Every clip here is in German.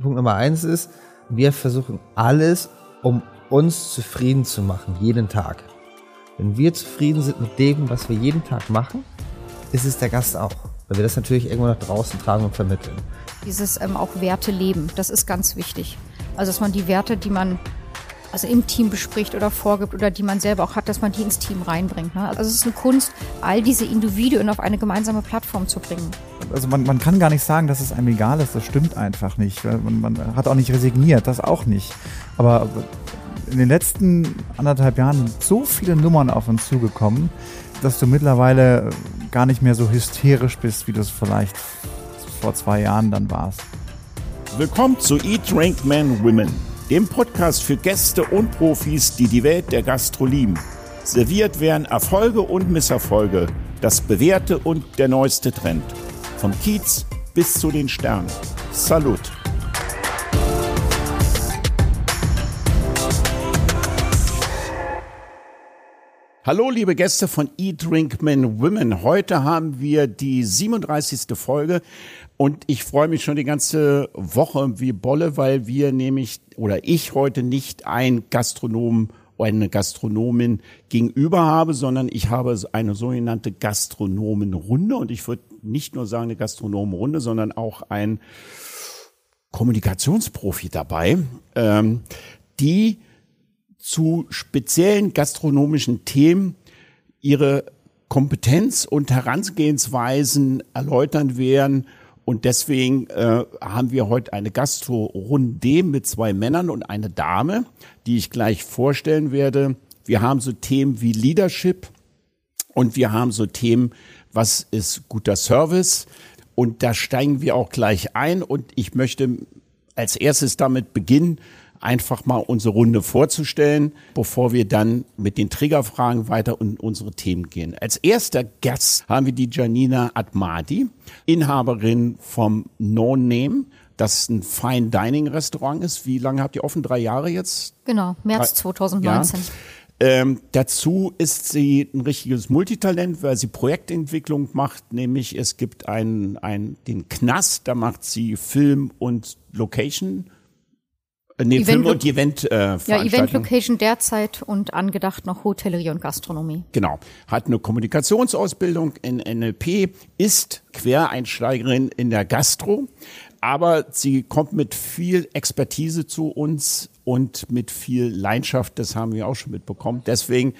Punkt Nummer eins ist, wir versuchen alles, um uns zufrieden zu machen, jeden Tag. Wenn wir zufrieden sind mit dem, was wir jeden Tag machen, ist es der Gast auch. Weil wir das natürlich irgendwo nach draußen tragen und vermitteln. Dieses ähm, auch Werte leben, das ist ganz wichtig. Also dass man die Werte, die man also im Team bespricht oder vorgibt oder die man selber auch hat, dass man die ins Team reinbringt. Ne? Also es ist eine Kunst, all diese Individuen auf eine gemeinsame Plattform zu bringen. Also man, man kann gar nicht sagen, dass es einem egal ist, das stimmt einfach nicht. Man, man hat auch nicht resigniert, das auch nicht. Aber in den letzten anderthalb Jahren sind so viele Nummern auf uns zugekommen, dass du mittlerweile gar nicht mehr so hysterisch bist, wie du es vielleicht vor zwei Jahren dann warst. Willkommen zu Eat, Drink, Men, Women dem Podcast für Gäste und Profis, die die Welt der Gastro lieben. Serviert werden Erfolge und Misserfolge, das Bewährte und der neueste Trend. Vom Kiez bis zu den Sternen. Salut! Hallo, liebe Gäste von Eat, Drink, Men, Women. Heute haben wir die 37. Folge und ich freue mich schon die ganze Woche wie Bolle, weil wir nämlich oder ich heute nicht ein Gastronom oder eine Gastronomin gegenüber habe, sondern ich habe eine sogenannte Gastronomenrunde und ich würde nicht nur sagen eine Gastronomenrunde, sondern auch ein Kommunikationsprofi dabei, ähm, die zu speziellen gastronomischen Themen ihre Kompetenz und Herangehensweisen erläutern werden und deswegen äh, haben wir heute eine Gastro-Runde mit zwei Männern und eine Dame, die ich gleich vorstellen werde. Wir haben so Themen wie Leadership und wir haben so Themen, was ist guter Service? Und da steigen wir auch gleich ein. Und ich möchte als erstes damit beginnen, einfach mal unsere Runde vorzustellen, bevor wir dann mit den Triggerfragen weiter in unsere Themen gehen. Als erster Gast haben wir die Janina Atmadi, Inhaberin vom No Name das ein Fine Dining Restaurant ist. Wie lange habt ihr offen? Drei Jahre jetzt? Genau, März 2019. Ja. Ähm, dazu ist sie ein richtiges Multitalent, weil sie Projektentwicklung macht, nämlich es gibt einen, einen, den Knast, da macht sie Film und Location äh, nee, Event Film und Event äh, Ja, Event Location derzeit und angedacht noch Hotellerie und Gastronomie. Genau. Hat eine Kommunikationsausbildung in NLP, ist Quereinsteigerin in der Gastro, aber sie kommt mit viel Expertise zu uns und mit viel Leidenschaft, das haben wir auch schon mitbekommen. Deswegen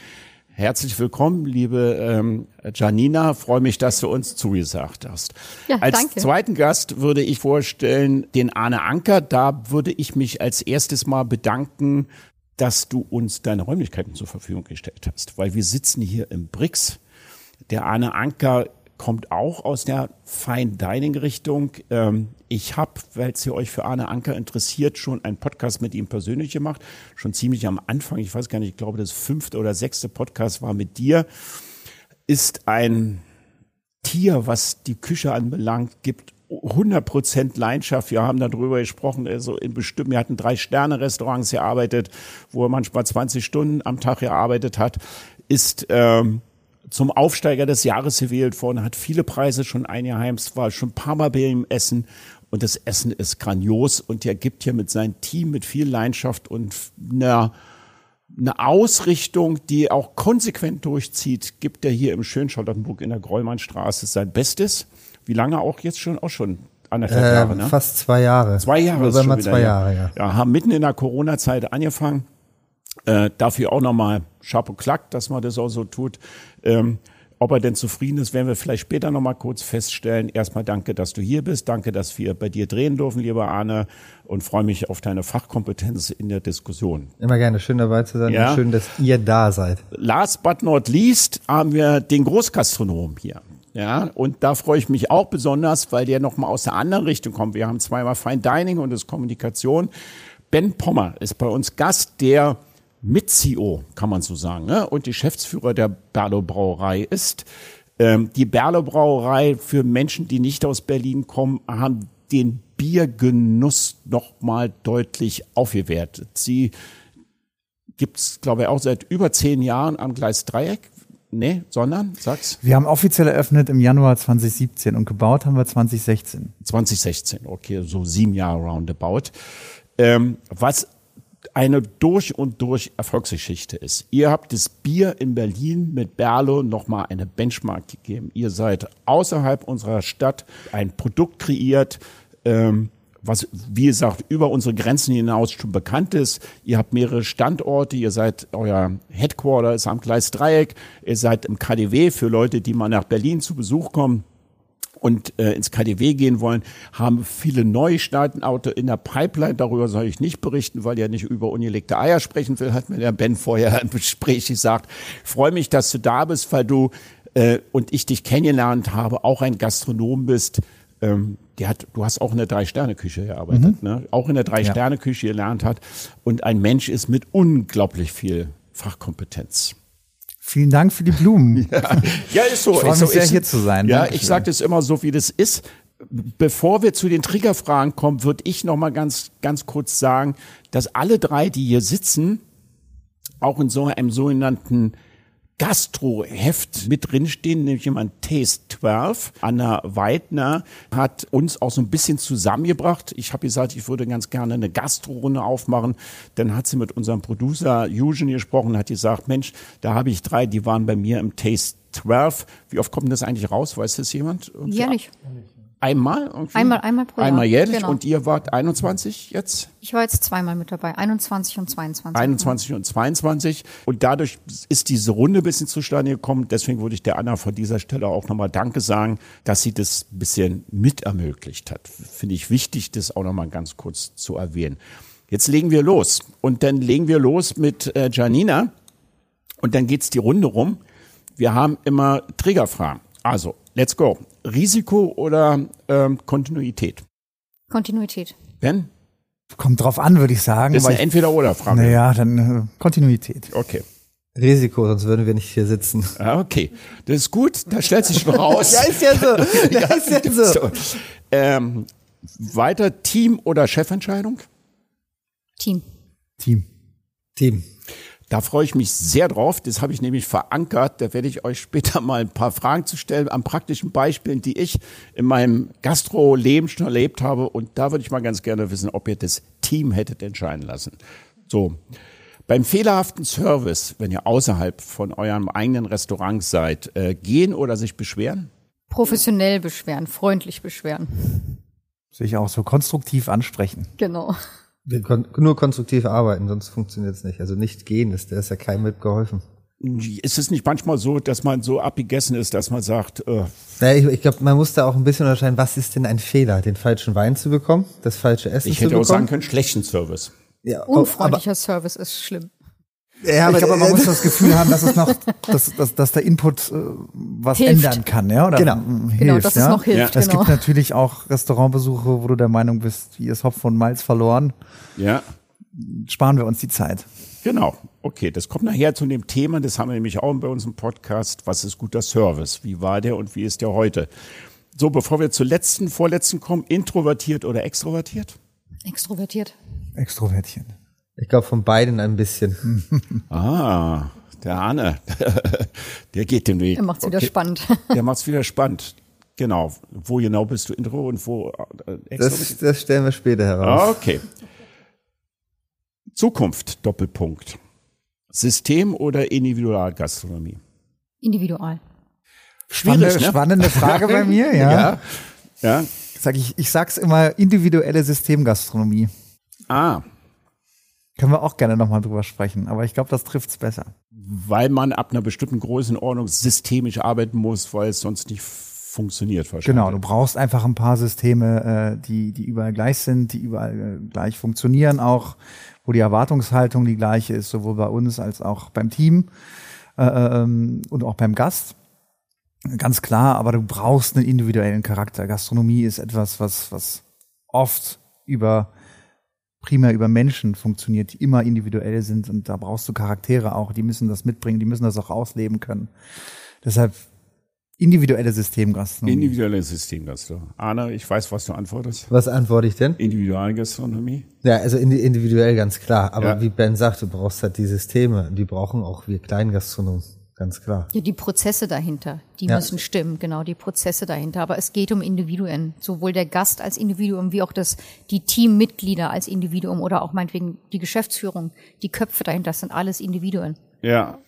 Herzlich willkommen, liebe ähm, Janina. Freue mich, dass du uns zugesagt hast. Ja, als danke. zweiten Gast würde ich vorstellen den Arne Anker. Da würde ich mich als erstes mal bedanken, dass du uns deine Räumlichkeiten zur Verfügung gestellt hast, weil wir sitzen hier im BRICS. Der Arne Anker kommt auch aus der Fine Dining Richtung. Ähm, ich habe, weil es euch für Arne Anker interessiert, schon einen Podcast mit ihm persönlich gemacht. Schon ziemlich am Anfang. Ich weiß gar nicht, ich glaube, das fünfte oder sechste Podcast war mit dir. Ist ein Tier, was die Küche anbelangt, gibt 100% Leidenschaft. Wir haben darüber gesprochen, also in bestimmten, wir hatten drei Sterne Restaurants gearbeitet, wo er manchmal 20 Stunden am Tag gearbeitet hat, ist ähm, zum Aufsteiger des Jahres gewählt worden, hat viele Preise schon eingeheimst, war schon ein paar Mal bei ihm essen und das Essen ist grandios und er gibt hier mit seinem Team mit viel Leidenschaft und einer eine Ausrichtung, die auch konsequent durchzieht, gibt er hier im Schönschottertenburg in der Grollmannstraße sein Bestes. Wie lange auch jetzt schon? Auch schon anderthalb äh, Jahre, ne? Fast zwei Jahre. Zwei Jahre ist schon mal zwei Jahre, ja. Ja, haben mitten in der Corona-Zeit angefangen. Äh, dafür auch nochmal Chapeau Klack, dass man das auch so tut. Ähm, ob er denn zufrieden ist, werden wir vielleicht später nochmal kurz feststellen. Erstmal danke, dass du hier bist. Danke, dass wir bei dir drehen dürfen, lieber Arne. Und freue mich auf deine Fachkompetenz in der Diskussion. Immer gerne. Schön dabei zu sein. Ja. Schön, dass ihr da seid. Last but not least haben wir den Großgastronom hier. Ja, und da freue ich mich auch besonders, weil der nochmal aus der anderen Richtung kommt. Wir haben zweimal Fine Dining und das Kommunikation. Ben Pommer ist bei uns Gast, der mit-CEO, kann man so sagen, ne? und die Geschäftsführer der Berlo Brauerei ist. Ähm, die Berlo Brauerei für Menschen, die nicht aus Berlin kommen, haben den Biergenuss nochmal deutlich aufgewertet. Sie gibt's, glaube ich, auch seit über zehn Jahren am Gleis Dreieck. Nee, sondern, sag's. Wir haben offiziell eröffnet im Januar 2017 und gebaut haben wir 2016. 2016, okay, so sieben Jahre roundabout. Ähm, was eine durch und durch Erfolgsgeschichte ist. Ihr habt das Bier in Berlin mit Berlo nochmal eine Benchmark gegeben. Ihr seid außerhalb unserer Stadt ein Produkt kreiert, ähm, was, wie gesagt, über unsere Grenzen hinaus schon bekannt ist. Ihr habt mehrere Standorte, ihr seid, euer Headquarter ist am Gleis Dreieck, ihr seid im KDW für Leute, die mal nach Berlin zu Besuch kommen und äh, ins KDW gehen wollen, haben viele Neustartenauto in der Pipeline. Darüber soll ich nicht berichten, weil er nicht über ungelegte Eier sprechen will, hat mir der Ben vorher im Gespräch gesagt. Ich freue mich, dass du da bist, weil du äh, und ich dich kennengelernt habe, auch ein Gastronom bist. Ähm, der hat, du hast auch in der Drei-Sterne-Küche gearbeitet, mhm. ne? auch in der Drei-Sterne-Küche gelernt hat und ein Mensch ist mit unglaublich viel Fachkompetenz. Vielen Dank für die Blumen. ja, ja ist so. Ich freue mich so, sehr, hier zu sein. Ja, Dankeschön. ich sage das immer so, wie das ist. Bevor wir zu den Triggerfragen kommen, würde ich noch mal ganz, ganz kurz sagen, dass alle drei, die hier sitzen, auch in so einem sogenannten Gastro-Heft mit drinstehen, nämlich jemand Taste 12. Anna Weidner hat uns auch so ein bisschen zusammengebracht. Ich habe gesagt, ich würde ganz gerne eine Gastro-Runde aufmachen. Dann hat sie mit unserem Producer Eugene gesprochen, hat gesagt, Mensch, da habe ich drei, die waren bei mir im Taste 12. Wie oft kommt das eigentlich raus? Weiß das jemand? Jährlich. Einmal? Irgendwie? Einmal, einmal pro Jahr. Einmal jährlich genau. und ihr wart 21 jetzt? Ich war jetzt zweimal mit dabei, 21 und 22. 21 und 22 und dadurch ist diese Runde ein bisschen zustande gekommen. Deswegen würde ich der Anna von dieser Stelle auch nochmal Danke sagen, dass sie das ein bisschen mit ermöglicht hat. Finde ich wichtig, das auch nochmal ganz kurz zu erwähnen. Jetzt legen wir los und dann legen wir los mit äh, Janina und dann geht's die Runde rum. Wir haben immer Triggerfragen. Also, let's go. Risiko oder ähm, Kontinuität? Kontinuität. Ben? Kommt drauf an, würde ich sagen. Das ist eine Entweder-Oder-Frage. Naja, dann äh, Kontinuität. Okay. Risiko, sonst würden wir nicht hier sitzen. Ah, okay, das ist gut, da stellt sich schon raus. ja, ist ja so. Ja, ist ja so. Ähm, weiter Team oder Chefentscheidung? Team. Team. Team. Da freue ich mich sehr drauf. Das habe ich nämlich verankert. Da werde ich euch später mal ein paar Fragen zu stellen an praktischen Beispielen, die ich in meinem Gastro-Leben schon erlebt habe. Und da würde ich mal ganz gerne wissen, ob ihr das Team hättet entscheiden lassen. So. Beim fehlerhaften Service, wenn ihr außerhalb von eurem eigenen Restaurant seid, äh, gehen oder sich beschweren? Professionell beschweren, freundlich beschweren. Sich auch so konstruktiv ansprechen. Genau. Wir können nur konstruktiv arbeiten, sonst funktioniert es nicht. Also nicht gehen, ist, da ist ja keinem mitgeholfen. Ist es nicht manchmal so, dass man so abgegessen ist, dass man sagt, äh naja, ich, ich glaube, man muss da auch ein bisschen unterscheiden, was ist denn ein Fehler? Den falschen Wein zu bekommen, das falsche Essen zu bekommen? Ich hätte auch sagen können, schlechten Service. Ja, Unfreundlicher Service ist schlimm. Ja, aber ich glaube, man muss das Gefühl haben, dass es noch, dass, dass, dass der Input äh, was hilft. ändern kann, ja, oder genau, hilft, genau, dass ja? es noch hilft. Ja. Es genau. gibt natürlich auch Restaurantbesuche, wo du der Meinung bist, hier ist Hopf und Malz verloren. Ja. Sparen wir uns die Zeit. Genau. Okay, das kommt nachher zu dem Thema, das haben wir nämlich auch bei uns im Podcast. Was ist guter Service? Wie war der und wie ist der heute? So, bevor wir zur letzten, vorletzten kommen, introvertiert oder extrovertiert? Extrovertiert. Extrovertchen. Ich glaube von beiden ein bisschen. ah, der Arne, der geht den Weg. Der macht's wieder okay. spannend. Der macht's wieder spannend. Genau. Wo genau bist du Intro und wo äh, das, das stellen wir später heraus. Okay. Zukunft, Doppelpunkt. System oder Individualgastronomie? Individual. Spannende, ne? spannende Frage bei mir, ja. ja. ja. Sag ich, ich sag's immer, individuelle Systemgastronomie. Ah. Können wir auch gerne nochmal drüber sprechen, aber ich glaube, das trifft's besser. Weil man ab einer bestimmten Größenordnung systemisch arbeiten muss, weil es sonst nicht funktioniert wahrscheinlich. Genau, du brauchst einfach ein paar Systeme, äh, die, die überall gleich sind, die überall äh, gleich funktionieren auch, wo die Erwartungshaltung die gleiche ist, sowohl bei uns als auch beim Team äh, ähm, und auch beim Gast. Ganz klar, aber du brauchst einen individuellen Charakter. Gastronomie ist etwas, was, was oft über primär über Menschen funktioniert, die immer individuell sind und da brauchst du Charaktere auch, die müssen das mitbringen, die müssen das auch ausleben können. Deshalb individuelle Systemgastronomie. Individuelle Systemgastronomie. Arne, ich weiß, was du antwortest. Was antworte ich denn? Individualgastronomie. Ja, also individuell ganz klar. Aber ja. wie Ben sagt, du brauchst halt die Systeme. Die brauchen auch wir Kleingastronomen. Ganz klar. Ja, die Prozesse dahinter, die Ja. müssen stimmen, genau, die Prozesse dahinter. Aber es geht um Individuen, sowohl der Gast als Individuum wie auch das, die Teammitglieder als Individuum oder auch meinetwegen die Geschäftsführung, die Köpfe dahinter, das sind alles Individuen. Ja.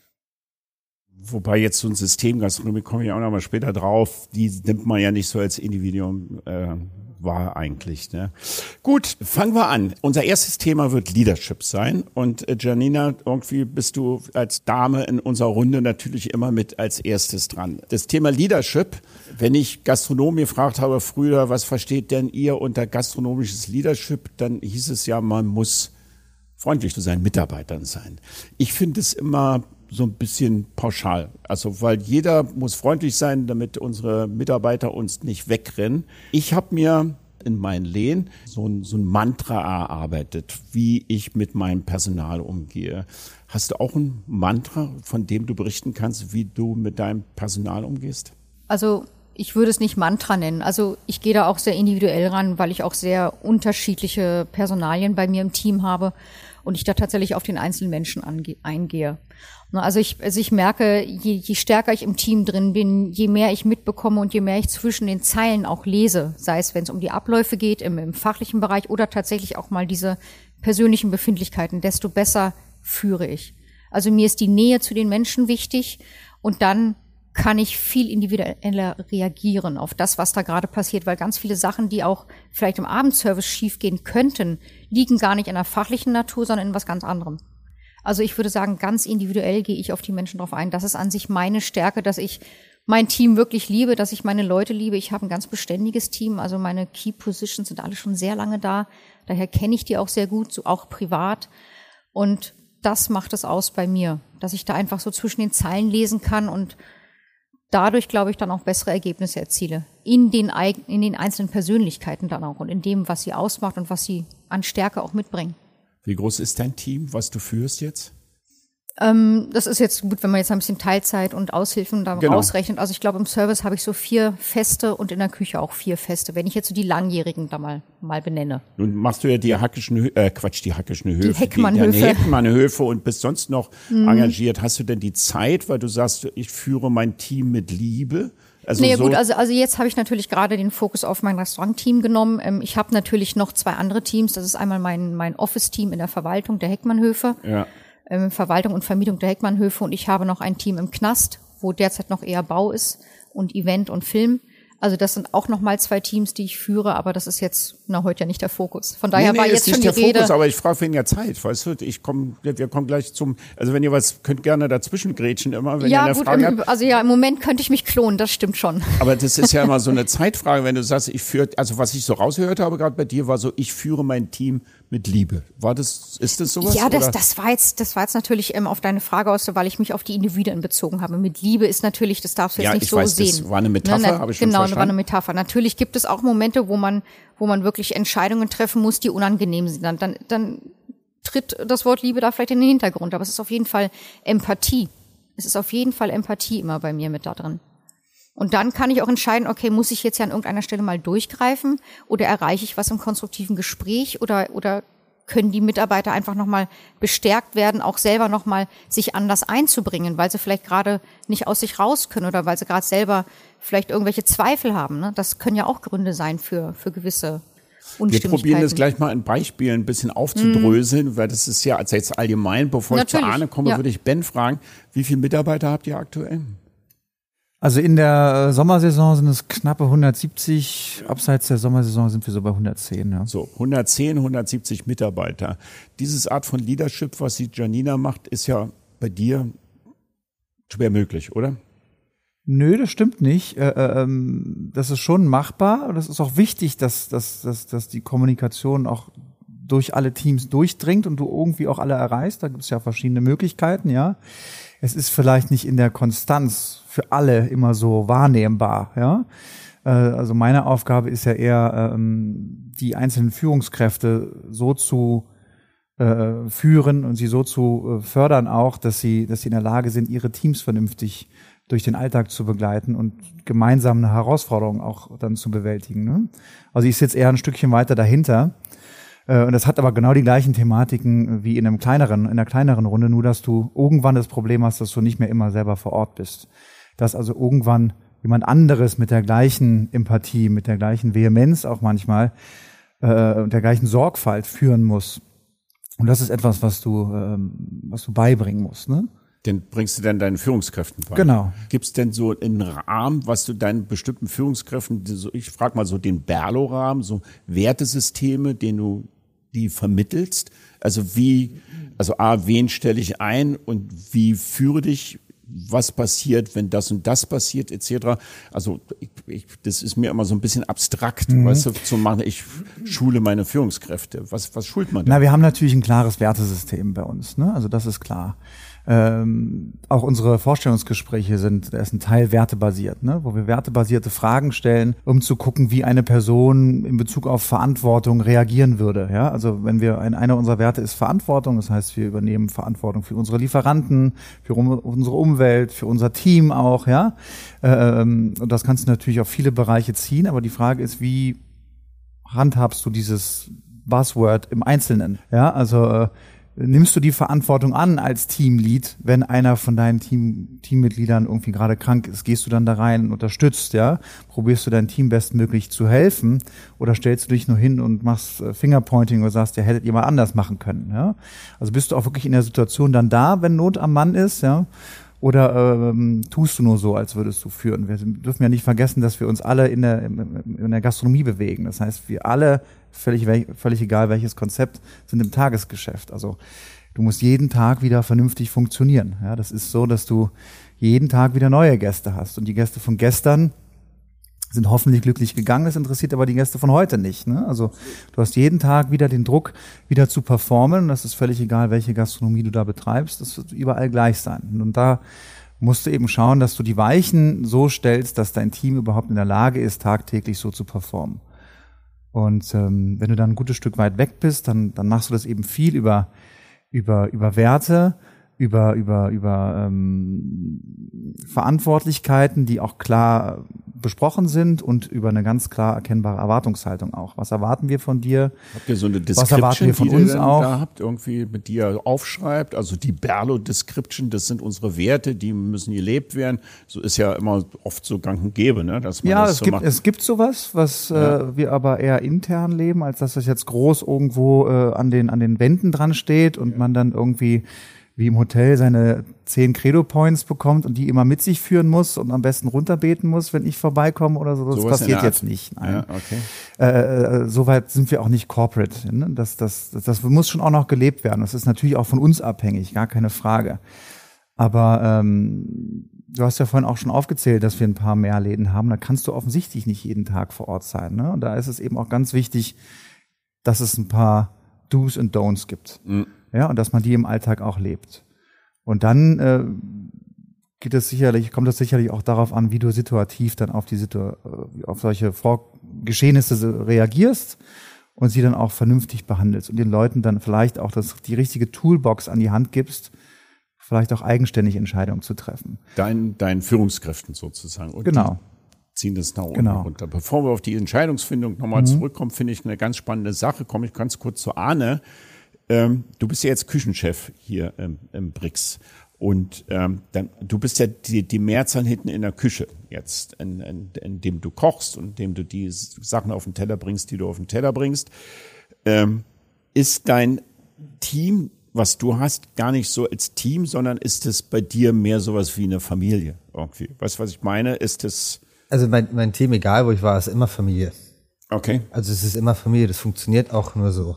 Wobei jetzt so ein Systemgastronomie, komme ich auch noch mal später drauf, die nimmt man ja nicht so als Individuum äh, wahr eigentlich. Ne? Gut, fangen wir an. Unser erstes Thema wird Leadership sein. Und äh, Janina, irgendwie bist du als Dame in unserer Runde natürlich immer mit als erstes dran. Das Thema Leadership, wenn ich Gastronomen gefragt habe früher, was versteht denn ihr unter gastronomisches Leadership, dann hieß es ja, man muss freundlich zu seinen Mitarbeitern sein. Ich finde es immer so ein bisschen pauschal. Also, weil jeder muss freundlich sein, damit unsere Mitarbeiter uns nicht wegrennen. Ich habe mir in meinen Lehen so ein, so ein Mantra erarbeitet, wie ich mit meinem Personal umgehe. Hast du auch ein Mantra, von dem du berichten kannst, wie du mit deinem Personal umgehst? Also ich würde es nicht Mantra nennen. Also ich gehe da auch sehr individuell ran, weil ich auch sehr unterschiedliche Personalien bei mir im Team habe und ich da tatsächlich auf den einzelnen Menschen eingehe. Also ich, also ich merke, je, je stärker ich im Team drin bin, je mehr ich mitbekomme und je mehr ich zwischen den Zeilen auch lese, sei es, wenn es um die Abläufe geht, im, im fachlichen Bereich oder tatsächlich auch mal diese persönlichen Befindlichkeiten, desto besser führe ich. Also mir ist die Nähe zu den Menschen wichtig und dann kann ich viel individueller reagieren auf das, was da gerade passiert, weil ganz viele Sachen, die auch vielleicht im Abendservice schiefgehen könnten, liegen gar nicht in der fachlichen Natur, sondern in was ganz anderem. Also ich würde sagen, ganz individuell gehe ich auf die Menschen drauf ein. Das ist an sich meine Stärke, dass ich mein Team wirklich liebe, dass ich meine Leute liebe. Ich habe ein ganz beständiges Team, also meine Key Positions sind alle schon sehr lange da. Daher kenne ich die auch sehr gut, so auch privat. Und das macht es aus bei mir, dass ich da einfach so zwischen den Zeilen lesen kann und dadurch, glaube ich, dann auch bessere Ergebnisse erziele. In den, in den einzelnen Persönlichkeiten dann auch und in dem, was sie ausmacht und was sie an Stärke auch mitbringen. Wie groß ist dein Team, was du führst jetzt? Ähm, das ist jetzt gut, wenn man jetzt ein bisschen Teilzeit und Aushilfen da Genau. rausrechnet. Also ich glaube, im Service habe ich so vier Feste und in der Küche auch vier Feste, wenn ich jetzt so die Langjährigen da mal, mal benenne. Nun machst du ja die Hackischen, äh, Quatsch, die Hackischen Höfe. Heckmannhöfe. Die, die Heckmannhöfe und bist sonst noch engagiert. Hast du denn die Zeit, weil du sagst, ich führe mein Team mit Liebe? Also Nee, so, gut, also, also jetzt habe ich natürlich gerade den Fokus auf mein Restaurant-Team genommen. Ähm, ich habe natürlich noch zwei andere Teams. Das ist einmal mein, mein Office-Team in der Verwaltung der Heckmannhöfe, ja. Ähm, Verwaltung und Vermietung der Heckmannhöfe und ich habe noch ein Team im Knast, wo derzeit noch eher Bau ist und Event und Film. Also das sind auch noch mal zwei Teams, die ich führe, aber das ist jetzt na heute ja nicht der Fokus. Von daher nee, war nee, jetzt ist schon nicht die der Rede. Fokus, aber ich frage wegen der Zeit, weißt du, ich komme, wir kommen gleich zum, also wenn ihr was, könnt gerne dazwischen grätschen immer, wenn ihr ja, eine gut, Frage im, habt. also ja, im Moment könnte ich mich klonen, das stimmt schon. Aber das ist ja immer so eine Zeitfrage, wenn du sagst, ich führe, also was ich so rausgehört habe gerade bei dir, war so, ich führe mein Team mit Liebe. War das, ist das sowas? Ja, das, oder? das war jetzt, das war jetzt natürlich ähm, auf deine Frage aus, weil ich mich auf die Individuen bezogen habe. Mit Liebe ist natürlich, das darfst du jetzt Ja, nicht ich so weiß, das sehen. war eine Metapher, Ne, ne, habe ich schon Genau, war verstanden. eine Metapher. Natürlich gibt es auch Momente, wo man, wo man wirklich Entscheidungen treffen muss, die unangenehm sind. Dann, dann, dann tritt das Wort Liebe da vielleicht in den Hintergrund. Aber es ist auf jeden Fall Empathie. Es ist auf jeden Fall Empathie immer bei mir mit da drin. Und dann kann ich auch entscheiden, okay, muss ich jetzt ja an irgendeiner Stelle mal durchgreifen oder erreiche ich was im konstruktiven Gespräch oder, oder können die Mitarbeiter einfach nochmal bestärkt werden, auch selber nochmal sich anders einzubringen, weil sie vielleicht gerade nicht aus sich raus können oder weil sie gerade selber vielleicht irgendwelche Zweifel haben. Ne? Das können ja auch Gründe sein für, für gewisse Wir probieren das gleich mal in Beispielen ein bisschen aufzudröseln, weil das ist ja also jetzt allgemein. Bevor ich zu Natürlich, Arne komme, ja. würde ich Ben fragen, wie viele Mitarbeiter habt ihr aktuell? Also in der Sommersaison sind es knappe 170, abseits der Sommersaison sind wir so bei 110. Ja. So, 110, 170 Mitarbeiter. Dieses Art von Leadership, was die Janina macht, ist ja bei dir schwer möglich, oder? Nö, das stimmt nicht. Äh, äh, ähm, das ist schon machbar. Das ist auch wichtig, dass, dass, dass, dass die Kommunikation auch durch alle Teams durchdringt und du irgendwie auch alle erreichst. Da gibt es ja verschiedene Möglichkeiten, ja. Es ist vielleicht nicht in der Konstanz für alle immer so wahrnehmbar, ja. Äh, Also meine Aufgabe ist ja eher, ähm, die einzelnen Führungskräfte so zu äh, führen und sie so zu äh, fördern auch, dass sie, dass sie in der Lage sind, ihre Teams vernünftig durch den Alltag zu begleiten und gemeinsam eine Herausforderung auch dann zu bewältigen. Ne? Also ich sitze eher ein Stückchen weiter dahinter. Äh, und das hat aber genau die gleichen Thematiken wie in einem kleineren, in einer kleineren Runde, nur dass du irgendwann das Problem hast, dass du nicht mehr immer selber vor Ort bist. Dass also irgendwann jemand anderes mit der gleichen Empathie, mit der gleichen Vehemenz auch manchmal äh, und der gleichen Sorgfalt führen muss. Und das ist etwas, was du, ähm, was du beibringen musst. Ne? Den bringst du dann deinen Führungskräften bei. Genau. Gibt es denn so einen Rahmen, was du deinen bestimmten Führungskräften, so, ich frage mal so den Berlo-Rahmen, so Wertesysteme, den du die vermittelst? Also wie, also A, wen stelle ich ein und wie führe dich was passiert, wenn das und das passiert, etc. Also ich, ich, das ist mir immer so ein bisschen abstrakt, mhm. weißt du, zu machen. Ich schule meine Führungskräfte. Was, was schult man da? Na, wir haben natürlich ein klares Wertesystem bei uns. Ne? Also das ist klar. Ähm, auch unsere Vorstellungsgespräche sind, ist ein Teil wertebasiert, ne? wo wir wertebasierte Fragen stellen, um zu gucken, wie eine Person in Bezug auf Verantwortung reagieren würde. Ja? Also wenn wir, ein, einer unserer Werte ist Verantwortung, das heißt, wir übernehmen Verantwortung für unsere Lieferanten, für um, unsere Umwelt, für unser Team auch, ja. Ähm, und das kannst du natürlich auf viele Bereiche ziehen, aber die Frage ist, wie handhabst du dieses Buzzword im Einzelnen? Ja, also äh, nimmst du die Verantwortung an als Teamlead, wenn einer von deinen Team, Teammitgliedern irgendwie gerade krank ist? Gehst du dann da rein und unterstützt, ja? Probierst du dein Team bestmöglich zu helfen? Oder stellst du dich nur hin und machst äh, Fingerpointing oder sagst, ja, hättet ihr mal anders machen können, ja? Also bist du auch wirklich in der Situation dann da, wenn Not am Mann ist, ja? Oder ähm, tust du nur so, als würdest du führen? Wir dürfen ja nicht vergessen, dass wir uns alle in der, in der Gastronomie bewegen. Das heißt, wir alle, völlig, völlig egal welches Konzept, sind im Tagesgeschäft. Also du musst jeden Tag wieder vernünftig funktionieren. Ja, das ist so, dass du jeden Tag wieder neue Gäste hast. Und die Gäste von gestern sind hoffentlich glücklich gegangen. Das interessiert aber die Gäste von heute nicht. Ne? Also du hast jeden Tag wieder den Druck, wieder zu performen. Und das ist völlig egal, welche Gastronomie du da betreibst. Das wird überall gleich sein. Und da musst du eben schauen, dass du die Weichen so stellst, dass dein Team überhaupt in der Lage ist, tagtäglich so zu performen. Und ähm, wenn du dann ein gutes Stück weit weg bist, dann, dann machst du das eben viel über, über, über Werte über über über ähm, Verantwortlichkeiten, die auch klar besprochen sind und über eine ganz klar erkennbare Erwartungshaltung auch. Was erwarten wir von dir? Habt ihr so eine Description, was erwarten wir von die uns auch? Da habt irgendwie mit dir aufschreibt, also die Berlo Description, das sind unsere Werte, die müssen gelebt werden. So ist ja immer oft so gang und gäbe, ne, dass man ja, das es so gibt macht. es gibt sowas, was ja. äh, wir aber eher intern leben, als dass das jetzt groß irgendwo äh, an den an den Wänden dran steht und ja. man dann irgendwie wie im Hotel seine zehn Credo-Points bekommt und die immer mit sich führen muss und am besten runterbeten muss, wenn ich vorbeikomme oder so. Das so passiert jetzt nicht. Nein. Ja, okay. Äh, äh, Soweit sind wir auch nicht corporate. Ne? Das, das, das, das muss schon auch noch gelebt werden. Das ist natürlich auch von uns abhängig, gar keine Frage. Aber ähm, du hast ja vorhin auch schon aufgezählt, dass wir ein paar mehr Läden haben. Da kannst du offensichtlich nicht jeden Tag vor Ort sein. Ne? Und da ist es eben auch ganz wichtig, dass es ein paar Do's und Don'ts gibt. Mhm ja, und dass man die im Alltag auch lebt. Und dann äh, geht es sicherlich, kommt es sicherlich auch darauf an, wie du situativ dann auf die Situ äh, auf solche Vor Geschehnisse reagierst und sie dann auch vernünftig behandelst und den Leuten dann vielleicht auch das, die richtige Toolbox an die Hand gibst, vielleicht auch eigenständig Entscheidungen zu treffen. Dein, deinen Führungskräften sozusagen. Und genau. Ziehen das nach oben genau. runter. Bevor wir auf die Entscheidungsfindung nochmal mhm. zurückkommen, finde ich eine ganz spannende Sache. Komme ich ganz kurz zu Arne. Ähm, du bist ja jetzt Küchenchef hier ähm, im BRICS. Und ähm, dann, du bist ja die, die Mehrzahl hinten in der Küche jetzt, in, in, in dem du kochst und in dem du die Sachen auf den Teller bringst, die du auf den Teller bringst. Ähm, ist dein Team, was du hast, gar nicht so als Team, sondern ist es bei dir mehr sowas wie eine Familie irgendwie? Weißt du, was ich meine? Ist es. Also mein, mein Team, egal wo ich war, ist immer Familie. Okay. Also es ist immer Familie, das funktioniert auch nur so.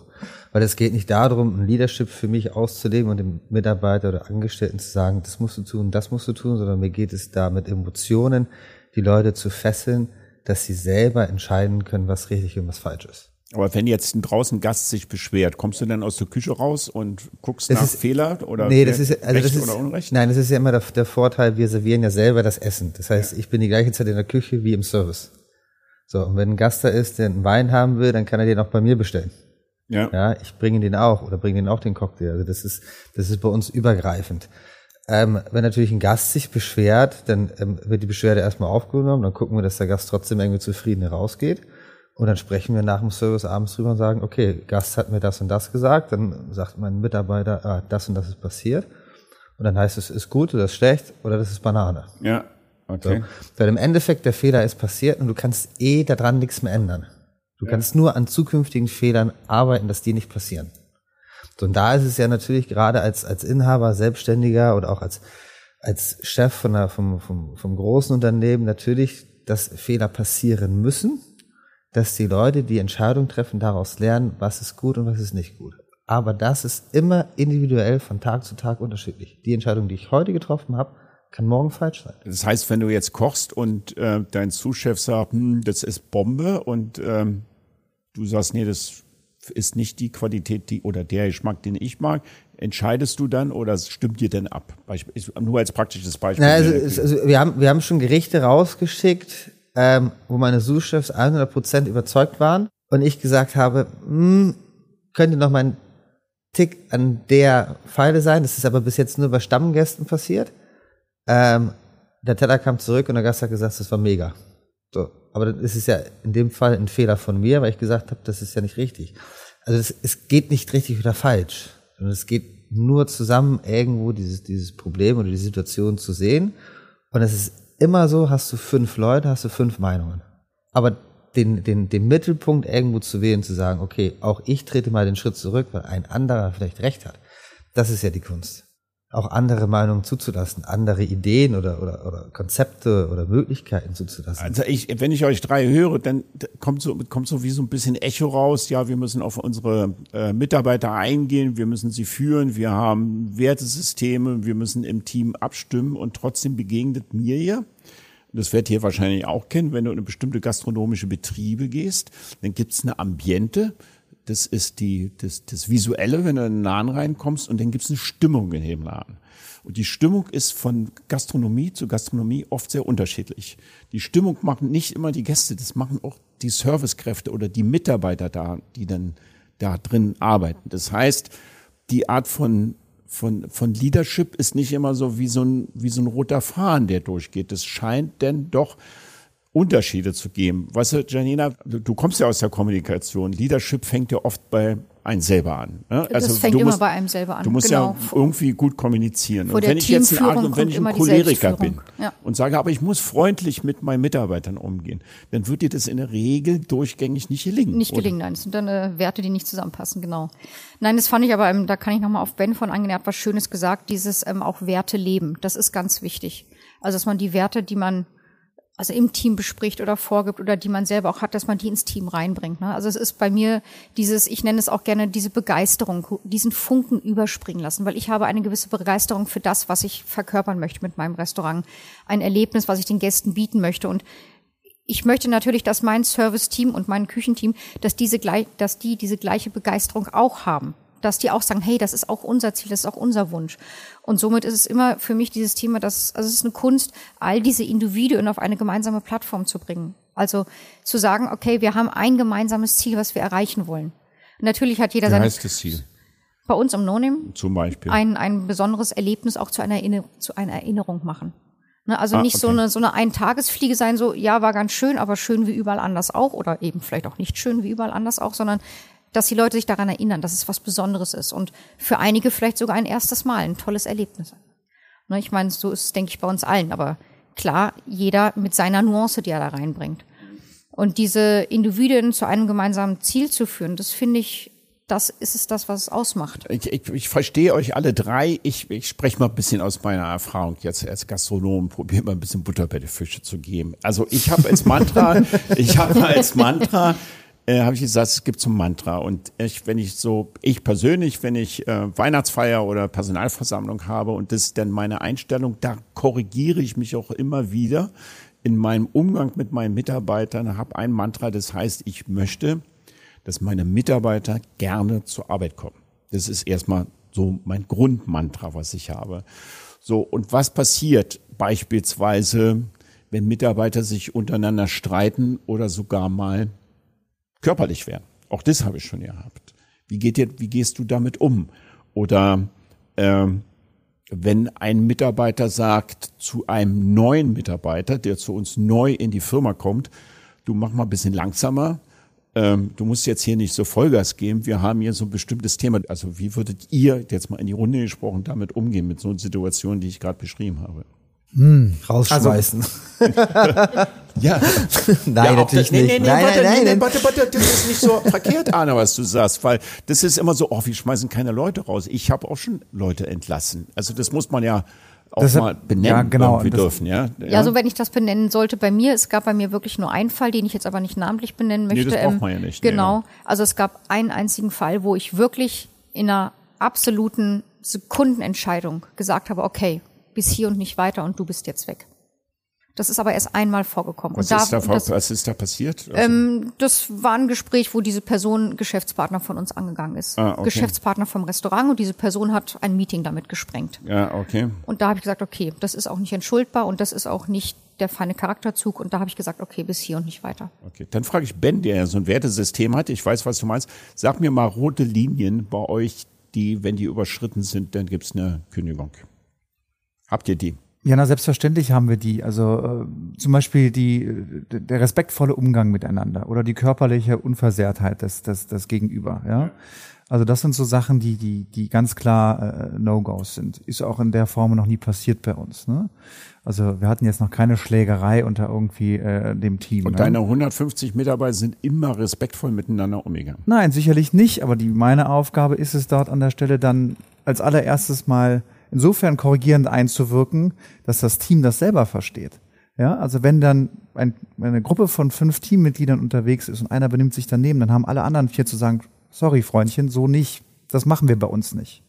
Weil es geht nicht darum, ein Leadership für mich auszulegen und dem Mitarbeiter oder Angestellten zu sagen, das musst du tun, das musst du tun, sondern mir geht es da mit Emotionen, die Leute zu fesseln, dass sie selber entscheiden können, was richtig und was falsch ist. Aber wenn jetzt ein draußen Gast sich beschwert, kommst du dann aus der Küche raus und guckst das nach ist, Fehler oder nee, das ist, also das ist, oder Unrecht? Nein, das ist ja immer der, der, Vorteil, wir servieren ja selber das Essen. Das heißt, ja. ich bin die gleiche Zeit in der Küche wie im Service. So, und wenn ein Gast da ist, der einen Wein haben will, dann kann er den auch bei mir bestellen. Ja. Ja, ich bringe den auch oder bringe den auch den Cocktail. Also das ist, das ist bei uns übergreifend. Ähm, wenn natürlich ein Gast sich beschwert, dann ähm, wird die Beschwerde erstmal aufgenommen, dann gucken wir, dass der Gast trotzdem irgendwie zufrieden rausgeht. Und dann sprechen wir nach dem Service abends drüber und sagen, okay, Gast hat mir das und das gesagt, dann sagt mein Mitarbeiter, ah, das und das ist passiert. Und dann heißt es, ist gut oder ist schlecht oder das ist Banane. Ja, okay. So. Weil im Endeffekt der Fehler ist passiert und du kannst eh daran nichts mehr ändern. Du kannst nur an zukünftigen Fehlern arbeiten, dass die nicht passieren. So, und da ist es ja natürlich gerade als, als Inhaber, Selbstständiger oder auch als, als Chef von der, vom, vom, vom großen Unternehmen natürlich, dass Fehler passieren müssen, dass die Leute die Entscheidung treffen, daraus lernen, was ist gut und was ist nicht gut. Aber das ist immer individuell von Tag zu Tag unterschiedlich. Die Entscheidung, die ich heute getroffen habe, kann morgen falsch sein. Das heißt, wenn du jetzt kochst und äh, dein Zuschef sagt, hm, das ist Bombe und ähm, du sagst, nee, das ist nicht die Qualität, die oder der Geschmack, den ich mag, entscheidest du dann oder stimmt dir denn ab? Beispiel, nur als praktisches Beispiel. Na, also, also, wir haben wir haben schon Gerichte rausgeschickt, ähm, wo meine Sous-Chefs 100 Prozent überzeugt waren und ich gesagt habe, hm, könnte noch mein Tick an der Pfeile sein. Das ist aber bis jetzt nur bei Stammgästen passiert. Ähm, der Teller kam zurück und der Gast hat gesagt, das war mega. So. Aber dann ist ja in dem Fall ein Fehler von mir, weil ich gesagt habe, das ist ja nicht richtig. Also das, es geht nicht richtig oder falsch, sondern es geht nur zusammen irgendwo dieses, dieses Problem oder die Situation zu sehen. Und es ist immer so, hast du fünf Leute, hast du fünf Meinungen. Aber den, den, den Mittelpunkt irgendwo zu wählen, zu sagen, okay, auch ich trete mal den Schritt zurück, weil ein anderer vielleicht recht hat. Das ist ja die Kunst. Auch andere Meinungen zuzulassen, andere Ideen oder, oder, oder Konzepte oder Möglichkeiten zuzulassen. Also ich, wenn ich euch drei höre, dann kommt so, kommt so wie so ein bisschen Echo raus. Ja, wir müssen auf unsere äh, Mitarbeiter eingehen, wir müssen sie führen, wir haben Wertesysteme, wir müssen im Team abstimmen. Und trotzdem begegnet mir ja das werdet ihr wahrscheinlich auch kennen, wenn du in eine bestimmte gastronomische Betriebe gehst, dann gibt's eine Ambiente, das ist die, das, das Visuelle, wenn du in den Laden reinkommst, und dann gibt's eine Stimmung in dem Laden. Und die Stimmung ist von Gastronomie zu Gastronomie oft sehr unterschiedlich. Die Stimmung machen nicht immer die Gäste, das machen auch die Servicekräfte oder die Mitarbeiter da, die dann da drin arbeiten. Das heißt, die Art von von, von Leadership ist nicht immer so wie so ein, wie so ein roter Faden, der durchgeht. Es scheint denn doch Unterschiede zu geben. Weißt du, Janina, du, kommst ja aus der Kommunikation. Leadership fängt ja oft bei einen selber an. Ne? Also das fängt immer bei einem selber an. Du musst genau. ja irgendwie gut kommunizieren. Vor und wenn ich jetzt ein Arzt und wenn ich ein Choleriker bin ja. und sage, aber ich muss freundlich mit meinen Mitarbeitern umgehen, dann wird dir das in der Regel durchgängig nicht gelingen. Nicht gelingen, nein. Das sind dann äh, Werte, die nicht zusammenpassen, genau. Nein, das fand ich aber, ähm, da kann ich nochmal auf Ben von angenähert was Schönes gesagt, dieses ähm, auch Werte leben. Das ist ganz wichtig. Also, dass man die Werte, die man also im Team bespricht oder vorgibt oder die man selber auch hat, dass man die ins Team reinbringt. Ne? Also es ist bei mir dieses, ich nenne es auch gerne diese Begeisterung, diesen Funken überspringen lassen, weil ich habe eine gewisse Begeisterung für das, was ich verkörpern möchte mit meinem Restaurant. Ein Erlebnis, was ich den Gästen bieten möchte und ich möchte natürlich, dass mein Service-Team und mein Küchenteam, dass diese gleich, dass die diese gleiche Begeisterung auch haben dass die auch sagen, hey, das ist auch unser Ziel, das ist auch unser Wunsch. Und somit ist es immer für mich dieses Thema, dass, also es ist eine Kunst, all diese Individuen auf eine gemeinsame Plattform zu bringen. Also zu sagen, okay, wir haben ein gemeinsames Ziel, was wir erreichen wollen. natürlich hat jeder Wie sein. heißt das Ziel? Bei uns im No-Name. Zum Beispiel. Ein, ein besonderes Erlebnis auch zu einer, zu einer Erinnerung machen. Ne, also ah, nicht okay. so eine, so eine Eintagesfliege sein, so, ja, war ganz schön, aber schön wie überall anders auch, oder eben vielleicht auch nicht schön wie überall anders auch, sondern dass die Leute sich daran erinnern, dass es was Besonderes ist und für einige vielleicht sogar ein erstes Mal, ein tolles Erlebnis. Ne, ich meine, so ist es, denke ich, bei uns allen, aber klar, jeder mit seiner Nuance, die er da reinbringt. Und diese Individuen zu einem gemeinsamen Ziel zu führen, das finde ich, das ist es das, was es ausmacht. Ich, ich, ich verstehe euch alle drei. Ich, ich spreche mal ein bisschen aus meiner Erfahrung jetzt als Gastronom, probiere mal ein bisschen Butter bei den Fische zu geben. Also ich habe als Mantra, ich habe als Mantra, äh, habe ich gesagt, es gibt so ein Mantra. Und ich, wenn ich so, ich persönlich, wenn ich äh, Weihnachtsfeier oder Personalversammlung habe und das ist dann meine Einstellung, da korrigiere ich mich auch immer wieder in meinem Umgang mit meinen Mitarbeitern, habe ein Mantra, das heißt, ich möchte, dass meine Mitarbeiter gerne zur Arbeit kommen. Das ist erstmal so mein Grundmantra, was ich habe. So, und was passiert beispielsweise, wenn Mitarbeiter sich untereinander streiten oder sogar mal körperlich werden. Auch das habe ich schon gehabt. Wie geht dir, wie gehst du damit um? Oder ähm, wenn ein Mitarbeiter sagt zu einem neuen Mitarbeiter, der zu uns neu in die Firma kommt, du mach mal ein bisschen langsamer, ähm, du musst jetzt hier nicht so Vollgas geben, wir haben hier so ein bestimmtes Thema. Also wie würdet ihr, jetzt mal in die Runde gesprochen, damit umgehen, mit so einer Situation, die ich gerade beschrieben habe? Rausschmeißen. Ja. nein, ja, natürlich das, nee, nicht. Nee, nee, nein, warte, nein, nee, nein, nee, warte, warte, das ist nicht so verkehrt, Arne, was du sagst, weil das ist immer so, oh, wir schmeißen keine Leute raus. Ich habe auch schon Leute entlassen. Also das muss man ja auch Deshalb- mal benennen ja, genau, das- dürfen, ja. Ja, so wenn ich das benennen sollte, bei mir, es gab bei mir wirklich nur einen Fall, den ich jetzt aber nicht namentlich benennen Nee, möchte. das braucht Ähm, man ja nicht, nee, Genau. ja. Also es gab einen einzigen Fall, wo ich wirklich in einer absoluten Sekundenentscheidung gesagt habe, okay, bis hier und nicht weiter und du bist jetzt weg. Das ist aber erst einmal vorgekommen. Was, und ist da, das, was ist da passiert? Also, ähm, das war ein Gespräch, wo diese Person Geschäftspartner von uns angegangen ist. Ah, okay. Geschäftspartner vom Restaurant und diese Person hat ein Meeting damit gesprengt. ja, okay. Und da habe ich gesagt, okay, das ist auch nicht entschuldbar und das ist auch nicht der feine Charakterzug. Und da habe ich gesagt, okay, bis hier und nicht weiter. Okay, dann frage ich Ben, der ja so ein Wertesystem hat. Ich weiß, was du meinst. Sag mir mal rote Linien bei euch, die, wenn die überschritten sind, dann gibt's eine Kündigung. Habt ihr die? Ja, na, selbstverständlich haben wir die. Also äh, zum Beispiel die, äh, der respektvolle Umgang miteinander oder die körperliche Unversehrtheit des, des, des Gegenüber. Ja? Also das sind so Sachen, die, die, die ganz klar äh, No-Gos sind. Ist auch in der Form noch nie passiert bei uns. Ne? Also wir hatten jetzt noch keine Schlägerei unter irgendwie äh, dem Team. Und ne? deine 150 Mitarbeiter sind immer respektvoll miteinander umgegangen. Nein, sicherlich nicht. Aber die, meine Aufgabe ist es dort an der Stelle dann als allererstes mal insofern korrigierend einzuwirken, dass das Team das selber versteht. Ja, also wenn dann ein, eine Gruppe von fünf Teammitgliedern unterwegs ist und einer benimmt sich daneben, dann haben alle anderen vier zu sagen, sorry Freundchen, so nicht. Das machen wir bei uns nicht.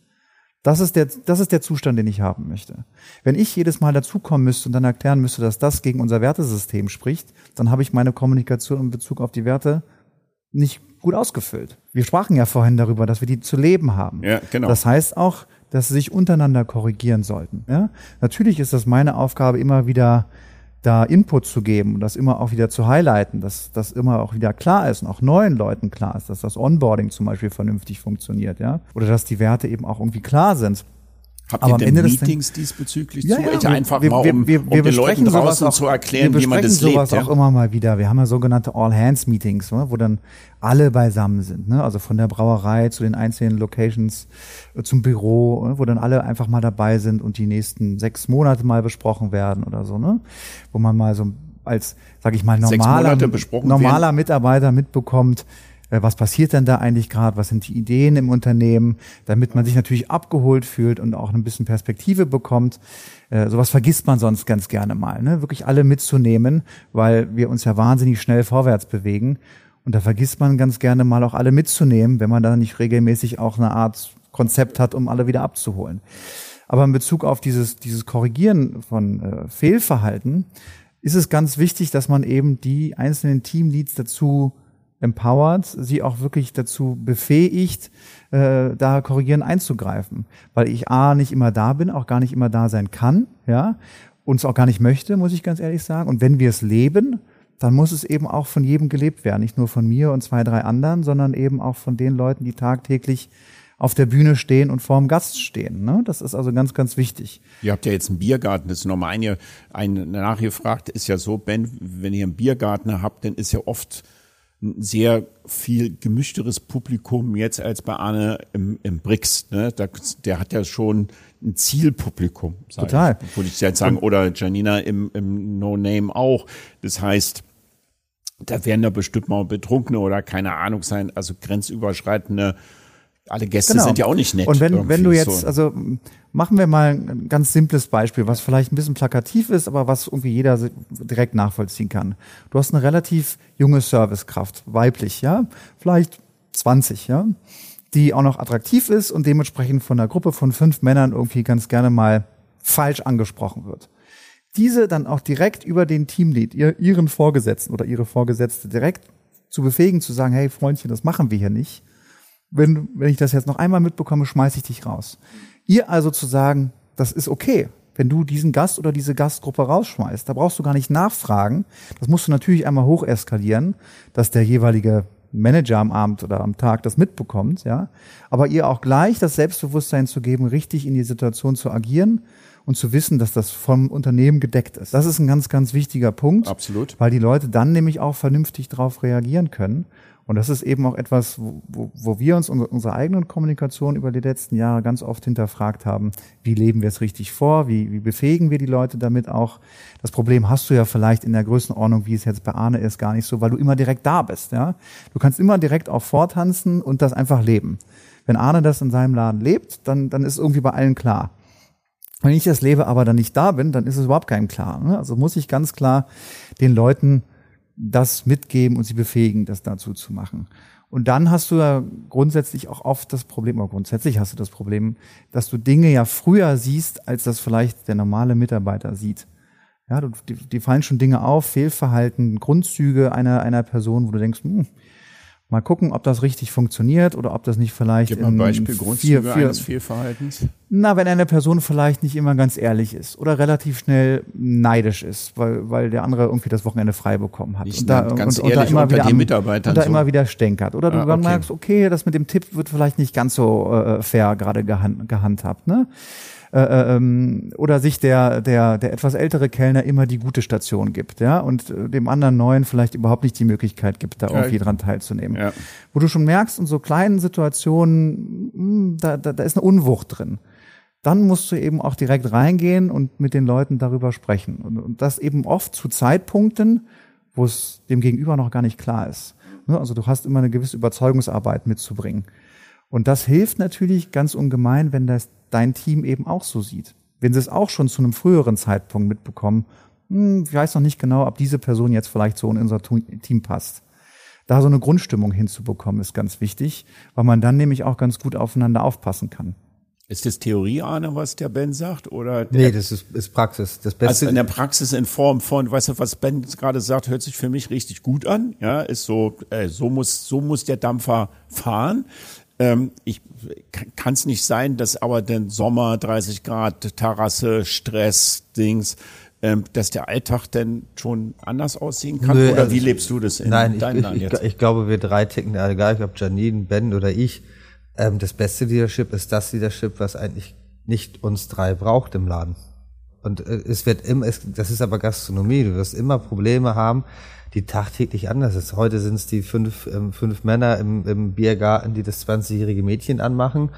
Das ist der, das ist der Zustand, den ich haben möchte. Wenn ich jedes Mal dazukommen müsste und dann erklären müsste, dass das gegen unser Wertesystem spricht, dann habe ich meine Kommunikation in Bezug auf die Werte nicht gut ausgefüllt. Wir sprachen ja vorhin darüber, dass wir die zu leben haben. Ja, genau. Das heißt auch, dass sie sich untereinander korrigieren sollten. Ja? Natürlich ist das meine Aufgabe, immer wieder da Input zu geben und das immer auch wieder zu highlighten, dass das immer auch wieder klar ist und auch neuen Leuten klar ist, dass das Onboarding zum Beispiel vernünftig funktioniert, ja, oder dass die Werte eben auch irgendwie klar sind. Habt Aber ihr am denn Meetings diesbezüglich Ja, zu ja, wir- Einfach wir- mal, wir- um, wir- um wir den Leuten draußen auch- zu erklären, wir wie man das sowas lebt. auch Ja? immer mal wieder. Wir haben ja sogenannte All-Hands-Meetings, ne, wo dann alle beisammen sind. Ne? Also von der Brauerei zu den einzelnen Locations, äh, zum Büro, ne, wo dann alle einfach mal dabei sind und die nächsten sechs Monate mal besprochen werden oder so. Ne? Wo man mal so als, sag ich mal, normaler, normaler Mitarbeiter mitbekommt, was passiert denn da eigentlich gerade, was sind die Ideen im Unternehmen, damit man sich natürlich abgeholt fühlt und auch ein bisschen Perspektive bekommt. Äh, sowas vergisst man sonst ganz gerne mal, ne? wirklich alle mitzunehmen, weil wir uns ja wahnsinnig schnell vorwärts bewegen. Und da vergisst man ganz gerne mal auch alle mitzunehmen, wenn man da nicht regelmäßig auch eine Art Konzept hat, um alle wieder abzuholen. Aber in Bezug auf dieses, dieses Korrigieren von äh, Fehlverhalten ist es ganz wichtig, dass man eben die einzelnen Teamleads dazu empowert, sie auch wirklich dazu befähigt, äh, da korrigieren einzugreifen. Weil ich A, nicht immer da bin, auch gar nicht immer da sein kann, ja, und es auch gar nicht möchte, muss ich ganz ehrlich sagen. Und wenn wir es leben, dann muss es eben auch von jedem gelebt werden. Nicht nur von mir und zwei, drei anderen, sondern eben auch von den Leuten, die tagtäglich auf der Bühne stehen und vor dem Gast stehen. Ne? Das ist also ganz, ganz wichtig. Ihr habt ja jetzt einen Biergarten, das ist nochmal eine, eine nachgefragt, ist ja so, Ben, wenn ihr einen Biergarten habt, dann ist ja oft ein sehr viel gemischteres Publikum jetzt als bei Arne im, im Brix. Ne? Da, der hat ja schon ein Zielpublikum. Total. Ich, würde ich jetzt sagen. Oder Janina im, im No Name auch. Das heißt, da werden da bestimmt mal Betrunkene oder keine Ahnung sein, also grenzüberschreitende. Alle Gäste sind ja auch nicht nett. Genau. Und wenn, wenn du jetzt, so. also machen wir mal ein ganz simples Beispiel, was vielleicht ein bisschen plakativ ist, aber was irgendwie jeder direkt nachvollziehen kann. Du hast eine relativ junge Servicekraft, weiblich, ja, vielleicht 20, ja, die auch noch attraktiv ist und dementsprechend von einer Gruppe von fünf Männern irgendwie ganz gerne mal falsch angesprochen wird. Diese dann auch direkt über den Teamlead, ihr, ihren Vorgesetzten oder ihre Vorgesetzte direkt zu befähigen, zu sagen, hey Freundchen, das machen wir hier nicht wenn, wenn ich das jetzt noch einmal mitbekomme, schmeiße ich dich raus. Ihr also zu sagen, das ist okay, wenn du diesen Gast oder diese Gastgruppe rausschmeißt. Da brauchst du gar nicht nachfragen. Das musst du natürlich einmal hocheskalieren, dass der jeweilige Manager am Abend oder am Tag das mitbekommt, ja. Aber ihr auch gleich das Selbstbewusstsein zu geben, richtig in die Situation zu agieren und zu wissen, dass das vom Unternehmen gedeckt ist. Das ist ein ganz, ganz wichtiger Punkt. Absolut. Weil die Leute dann nämlich auch vernünftig darauf reagieren können Und das ist eben auch etwas, wo, wo, wir uns unsere, unsere eigenen Kommunikation über die letzten Jahre ganz oft hinterfragt haben. Wie leben wir es richtig vor? Wie, wie befähigen wir die Leute damit auch? Das Problem hast du ja vielleicht in der Größenordnung, wie es jetzt bei Arne ist, gar nicht so, weil du immer direkt da bist. Ja, Du kannst immer direkt auch vortanzen und das einfach leben. Wenn Arne das in seinem Laden lebt, dann, dann ist irgendwie bei allen klar. Wenn ich das lebe, aber dann nicht da bin, dann ist es überhaupt keinem klar. Ne? Also muss ich ganz klar den Leuten das mitgeben und sie befähigen, das dazu zu machen. Und dann hast du ja grundsätzlich auch oft das Problem, oder grundsätzlich hast du das Problem, dass du Dinge ja früher siehst, als das vielleicht der normale Mitarbeiter sieht. Ja, die, die fallen schon Dinge auf, Fehlverhalten, Grundzüge einer, einer Person, wo du denkst, hm, Mal gucken, ob das richtig funktioniert oder ob das nicht vielleicht Gib mal ein Beispiel, Grundzüge vier, vier, eines Fehlverhaltens. Na, wenn eine Person vielleicht nicht immer ganz ehrlich ist oder relativ schnell neidisch ist, weil, weil der andere irgendwie das Wochenende frei bekommen hat. Nicht und da, ganz und, ehrlich und da immer unter wieder den Mitarbeitern und da so. immer wieder stänkert. Oder du ah, okay. merkst, okay, das mit dem Tipp wird vielleicht nicht ganz so äh, fair gerade gehand, gehandhabt. Ne? Äh, äh, ähm, oder sich der, der, der etwas ältere Kellner immer die gute Station gibt, ja, und äh, dem anderen neuen vielleicht überhaupt nicht die Möglichkeit gibt, da irgendwie dran teilzunehmen. Ja. Wo du schon merkst, in so kleinen Situationen, mh, hm, da, da, da ist eine Unwucht drin dann musst du eben auch direkt reingehen und mit den Leuten darüber sprechen. Und, und das eben oft zu Zeitpunkten, wo es dem Gegenüber noch gar nicht klar ist. Ne, also du hast immer eine gewisse Überzeugungsarbeit mitzubringen. Und das hilft natürlich ganz ungemein, wenn das dein Team eben auch so sieht. Wenn sie es auch schon zu einem früheren Zeitpunkt mitbekommen, hm, ich weiß noch nicht genau, ob diese Person jetzt vielleicht so in unser Team passt. Da so eine Grundstimmung hinzubekommen, ist ganz wichtig, weil man dann nämlich auch ganz gut aufeinander aufpassen kann. Ist das Theorie, Arne, was der Ben sagt? Oder nee, das ist, ist Praxis. Das Beste also in der Praxis in Form von, weißt du, was Ben gerade sagt, hört sich für mich richtig gut an. Ja, ist so, äh, so muss, so muss der Dampfer fahren. Ähm, ich kann es nicht sein, dass aber den Sommer 30 Grad, Terrasse, Stress, Dings, ähm, dass der Alltag denn schon anders aussehen kann? Nö, oder also wie lebst du das in nein, deinem ich, Land jetzt? Ich, ich, glaube, wir drei ticken, egal ob Janine, Ben oder ich, ähm, das beste Leadership ist das Leadership, was eigentlich nicht uns drei braucht im Laden. Und äh, es wird immer, es, das ist aber Gastronomie, du wirst immer Probleme haben, die tagtäglich anders ist. Heute sind es die fünf, ähm, fünf Männer im, im Biergarten, die das 20-jährige Mädchen anmachen.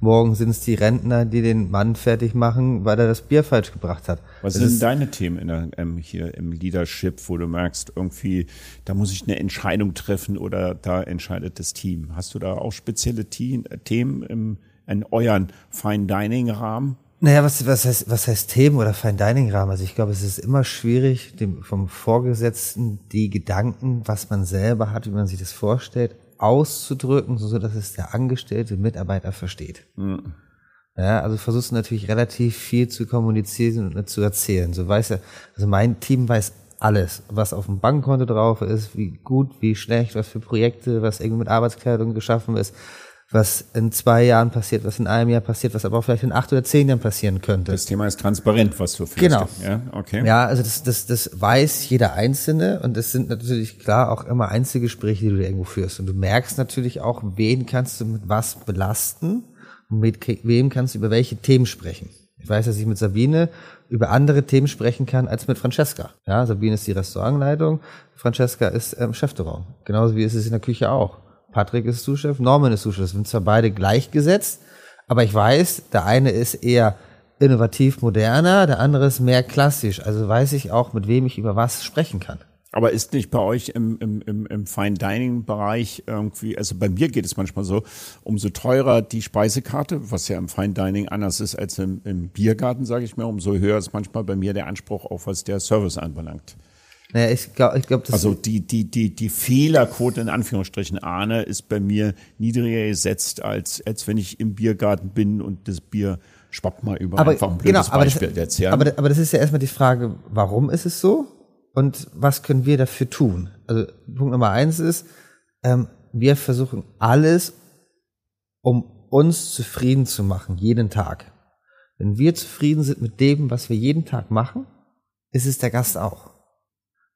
Morgen sind es die Rentner, die den Mann fertig machen, weil er das Bier falsch gebracht hat. Was das sind deine Themen in der, ähm, hier im Leadership, wo du merkst, irgendwie, da muss ich eine Entscheidung treffen oder da entscheidet das Team? Hast du da auch spezielle Themen im, in euren Fine Dining Rahmen? Naja, was, was, heißt, was heißt Themen oder Fine Dining Rahmen? Also ich glaube, es ist immer schwierig, dem, vom Vorgesetzten die Gedanken, was man selber hat, wie man sich das vorstellt, auszudrücken, so dass es der angestellte Mitarbeiter versteht. Mhm. Ja, also versuchst du natürlich relativ viel zu kommunizieren und zu erzählen. So weiß er, also mein Team weiß alles, was auf dem Bankkonto drauf ist, wie gut, wie schlecht, was für Projekte, was irgendwie mit Arbeitskleidung geschaffen ist was in zwei Jahren passiert, was in einem Jahr passiert, was aber auch vielleicht in acht oder zehn Jahren passieren könnte. Das Thema ist transparent, was du führst. Genau. Ja, okay. Ja, also das, das, das weiß jeder Einzelne und das sind natürlich klar auch immer Einzelgespräche, die du irgendwo führst. Und du merkst natürlich auch, wen kannst du mit was belasten und mit wem kannst du über welche Themen sprechen. Ich weiß, dass ich mit Sabine über andere Themen sprechen kann als mit Francesca. Ja, Sabine ist die Restaurantleitung, Francesca ist ähm, Chefterraum. Genauso wie ist es in der Küche auch. Patrick ist Zuschef, Norman ist Zuschef. Das sind zwar beide gleichgesetzt, aber ich weiß, der eine ist eher innovativ moderner, der andere ist mehr klassisch. Also weiß ich auch, mit wem ich über was sprechen kann. Aber ist nicht bei euch im, im, im, im Fine Dining Bereich irgendwie, also bei mir geht es manchmal so, umso teurer die Speisekarte, was ja im Fine Dining anders ist als im, im Biergarten, sage ich mal, umso höher ist manchmal bei mir der Anspruch, auch was der Service anbelangt. Naja, ich glaube, ich glaub, das Also die, die, die, die Fehlerquote in Anführungsstrichen Ahne ist bei mir niedriger gesetzt, als, als wenn ich im Biergarten bin und das Bier schwappt mal über. Aber, Einfach ein blödes genau, aber Beispiel das, jetzt, ja. Aber, aber das ist ja erstmal die Frage, warum ist es so? Und was können wir dafür tun? Also Punkt Nummer eins ist, ähm, wir versuchen alles, um uns zufrieden zu machen, jeden Tag. Wenn wir zufrieden sind mit dem, was wir jeden Tag machen, ist es der Gast auch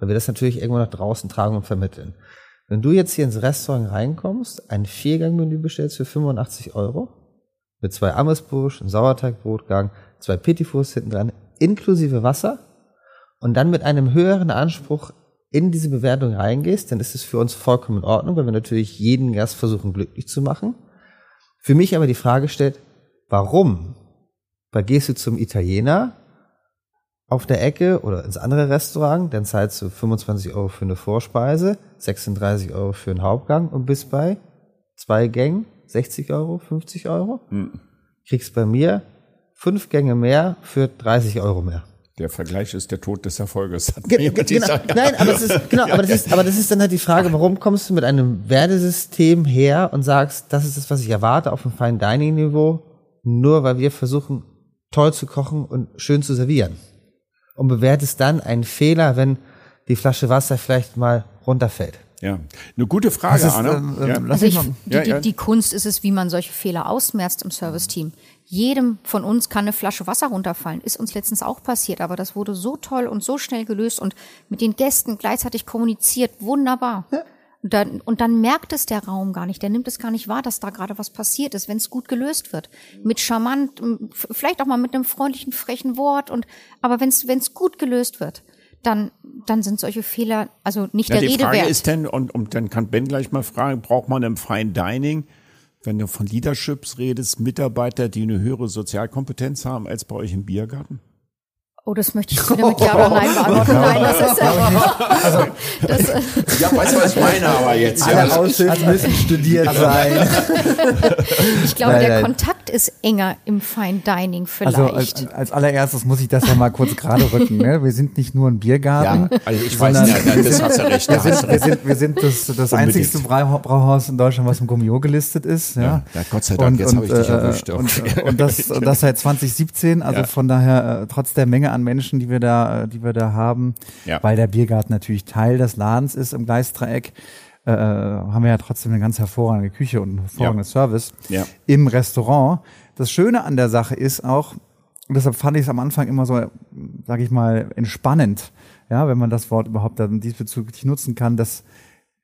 weil wir das natürlich irgendwo nach draußen tragen und vermitteln. Wenn du jetzt hier ins Restaurant reinkommst, ein Viergang-Menü bestellst für 85 Euro, mit zwei Amesbusch, einem Sauerteigbrotgang, zwei Petitfours hinten dran, inklusive Wasser und dann mit einem höheren Anspruch in diese Bewertung reingehst, dann ist es für uns vollkommen in Ordnung, weil wir natürlich jeden Gast versuchen glücklich zu machen. Für mich aber die Frage stellt, warum? Weil gehst du zum Italiener auf der Ecke oder ins andere Restaurant, dann zahlst du 25 Euro für eine Vorspeise, 36 Euro für einen Hauptgang und bist bei zwei Gängen 60 Euro, 50 Euro. Hm. Kriegst bei mir fünf Gänge mehr für 30 Euro mehr. Der Vergleich ist der Tod des Erfolges. Hat Ge genau, nein, aber das ist, genau, aber das ist, aber das ist dann halt die Frage, warum kommst du mit einem Wertesystem her und sagst, das ist das, was ich erwarte auf einem Fine Dining Niveau, nur weil wir versuchen, toll zu kochen und schön zu servieren. Und bewertest dann einen Fehler, wenn die Flasche Wasser vielleicht mal runterfällt. Ja, eine gute Frage, ist, Anna. ähm, ähm, ja. lass Also mich ich, mal, die, Ja, die, ja. die Kunst ist es, wie man solche Fehler ausmerzt im Serviceteam. Jedem von uns kann eine Flasche Wasser runterfallen. Ist uns letztens auch passiert, aber das wurde so toll und so schnell gelöst und mit den Gästen gleichzeitig kommuniziert. Wunderbar. Und dann, und dann merkt es der Raum gar nicht. Der nimmt es gar nicht wahr, dass da gerade was passiert ist, wenn es gut gelöst wird. Mit charmant, vielleicht auch mal mit einem freundlichen, frechen Wort. Und aber wenn es gut gelöst wird, dann, dann sind solche Fehler also nicht Ja, der die Rede Frage wert. ist denn, und, und dann kann Ben gleich mal fragen, braucht man im Fine Dining, wenn du von Leaderships redest, Mitarbeiter, die eine höhere Sozialkompetenz haben als bei euch im Biergarten? Oh, das möchte ich wieder mit Ja oder Nein beantworten. Nein, das ist ja. Das, äh, Ja, weißt du, was ich meine aber jetzt? Alle Aushilfen müssen studiert sein. ich glaube, Nein, der nein. Kontakt ist enger im Fine Dining vielleicht. Also als, als allererstes muss ich das ja mal kurz gerade rücken. Ne? Wir sind nicht nur ein Biergarten. Ja, also ich weiß, sondern ja, das hast du recht. Wir sind, wir recht. sind, wir sind das, das einzigste Brau Brauhaus in Deutschland, was im Gummio gelistet ist. Ja, Ja, ja, Gott sei Dank, jetzt habe ich dich erwischt. Und, und, das, und das seit 2017. Also Ja. von daher, äh, trotz der Menge an Menschen, die wir da, äh, die wir da haben, Ja. weil der Biergarten natürlich Teil des Ladens ist im Gleisdreieck, äh, haben wir ja trotzdem eine ganz hervorragende Küche und einen hervorragenden Service Ja. im Restaurant. Das Schöne an der Sache ist auch, und deshalb fand ich es am Anfang immer so, sage ich mal, entspannend, ja, wenn man das Wort überhaupt dann diesbezüglich nutzen kann, dass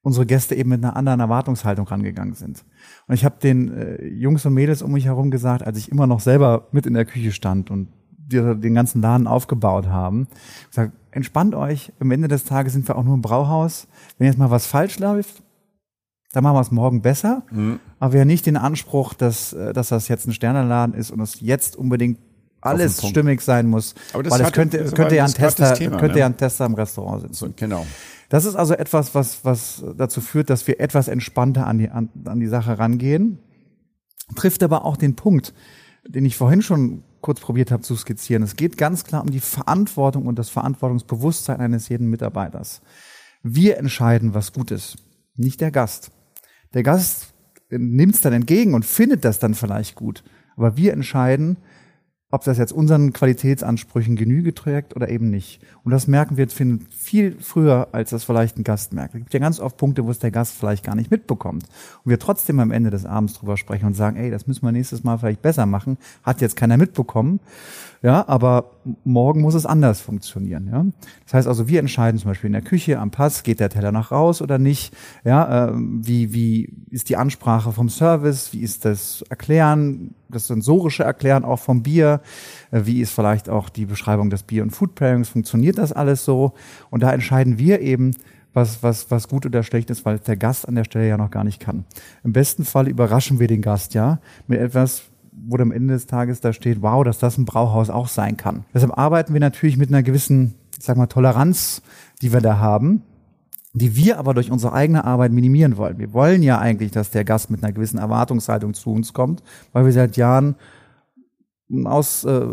unsere Gäste eben mit einer anderen Erwartungshaltung rangegangen sind. Und ich habe den äh, Jungs und Mädels um mich herum gesagt, als ich immer noch selber mit in der Küche stand und die, den ganzen Laden aufgebaut haben, gesagt, entspannt euch, am Ende des Tages sind wir auch nur ein Brauhaus. Wenn jetzt mal was falsch läuft, dann machen wir es morgen besser. Aber wir haben nicht den Anspruch, dass, äh, dass das jetzt ein Sternenladen ist und es jetzt unbedingt alles stimmig sein muss. Aber das weil es könnte, das könnte ja ein Tester, Thema, könnte ne? ja ein Tester im Restaurant sitzen. Genau. Das ist also etwas, was, was dazu führt, dass wir etwas entspannter an die, an, an die Sache rangehen. Trifft aber auch den Punkt, den ich vorhin schon kurz probiert habe zu skizzieren. Es geht ganz klar um die Verantwortung und das Verantwortungsbewusstsein eines jeden Mitarbeiters. Wir entscheiden, was gut ist, nicht der Gast. Der Gast nimmt es dann entgegen und findet das dann vielleicht gut. Aber wir entscheiden, ob das jetzt unseren Qualitätsansprüchen Genüge trägt oder eben nicht. Und das merken wir finden, viel früher, als das vielleicht ein Gast merkt. Es gibt ja ganz oft Punkte, wo es der Gast vielleicht gar nicht mitbekommt. Und wir trotzdem am Ende des Abends drüber sprechen und sagen, ey, das müssen wir nächstes Mal vielleicht besser machen. Hat jetzt keiner mitbekommen. Ja, aber morgen muss es anders funktionieren. Ja, das heißt also, wir entscheiden zum Beispiel in der Küche am Pass, geht der Teller noch raus oder nicht? Ja, ähm, wie wie ist die Ansprache vom Service? Wie ist das Erklären, das sensorische Erklären auch vom Bier? Äh, Wie ist vielleicht auch die Beschreibung des Bier- und Food Pairings? Funktioniert das alles so? Und da entscheiden wir eben, was, was, was gut oder schlecht ist, weil der Gast an der Stelle ja noch gar nicht kann. Im besten Fall überraschen wir den Gast ja mit etwas, wo am Ende des Tages da steht, wow, dass das ein Brauhaus auch sein kann. Deshalb arbeiten wir natürlich mit einer gewissen, ich sag mal, Toleranz, die wir da haben, die wir aber durch unsere eigene Arbeit minimieren wollen. Wir wollen ja eigentlich, dass der Gast mit einer gewissen Erwartungshaltung zu uns kommt, weil wir seit Jahren aus äh,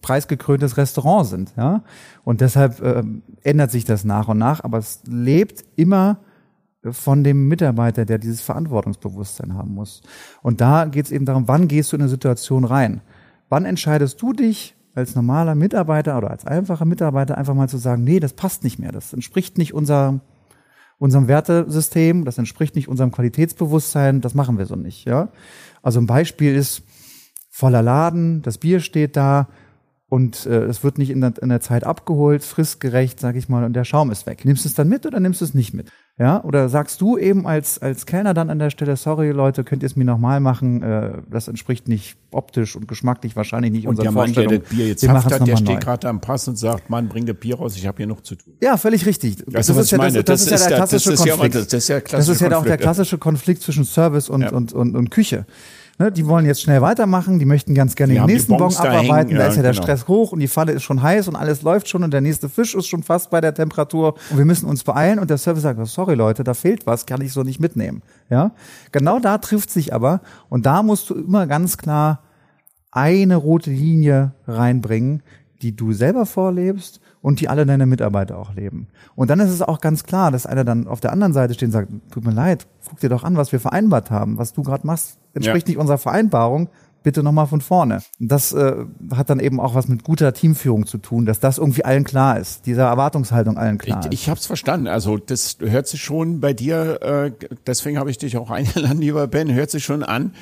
preisgekröntes Restaurant sind, ja. Und deshalb äh, ändert sich das nach und nach, aber es lebt immer von dem Mitarbeiter, der dieses Verantwortungsbewusstsein haben muss. Und da geht es eben darum, wann gehst du in eine Situation rein? Wann entscheidest du dich als normaler Mitarbeiter oder als einfacher Mitarbeiter einfach mal zu sagen, nee, das passt nicht mehr, das entspricht nicht unser, unserem Wertesystem, das entspricht nicht unserem Qualitätsbewusstsein, das machen wir so nicht, ja? Also ein Beispiel ist voller Laden, das Bier steht da und äh, es wird nicht in der, in der Zeit abgeholt, fristgerecht, sag ich mal, und der Schaum ist weg. Nimmst du es dann mit oder nimmst du es nicht mit? Ja, oder sagst du eben als, als Kellner dann an der Stelle, sorry Leute, könnt ihr es mir nochmal machen, äh, das entspricht nicht optisch und geschmacklich wahrscheinlich nicht und unserer der Mann, der Vorstellung. das Bier jetzt haft hat, der steht neu. gerade am Pass und sagt, Mann, bring das Bier raus, ich habe hier noch zu tun. Ja, völlig richtig. Du, was ich meine? Das, das, ist ja der das klassische ist ja, Konflikt. das, das ist ja Das ist ja auch der klassische Konflikt zwischen Service und, Ja. und, und, und Küche. Ne, die wollen jetzt schnell weitermachen, die möchten ganz gerne Die den nächsten Bon da abarbeiten, da ja, ist ja der genau. Stress hoch und die Falle ist schon heiß und alles läuft schon und der nächste Fisch ist schon fast bei der Temperatur und wir müssen uns beeilen und der Service sagt, sorry Leute, da fehlt was, kann ich so nicht mitnehmen. Ja, Genau da trifft sich aber und da musst du immer ganz klar eine rote Linie reinbringen, die du selber vorlebst und die alle deine Mitarbeiter auch leben. Und dann ist es auch ganz klar, dass einer dann auf der anderen Seite steht und sagt, tut mir leid, guck dir doch an, was wir vereinbart haben. Was du gerade machst, entspricht Ja. nicht unserer Vereinbarung. Bitte nochmal von vorne. Und das äh, hat dann eben auch was mit guter Teamführung zu tun, dass das irgendwie allen klar ist, diese Erwartungshaltung allen klar Ich, ist. ich habe es verstanden. Also das hört sich schon bei dir, äh, deswegen habe ich dich auch eingeladen, lieber Ben, hört sich schon an,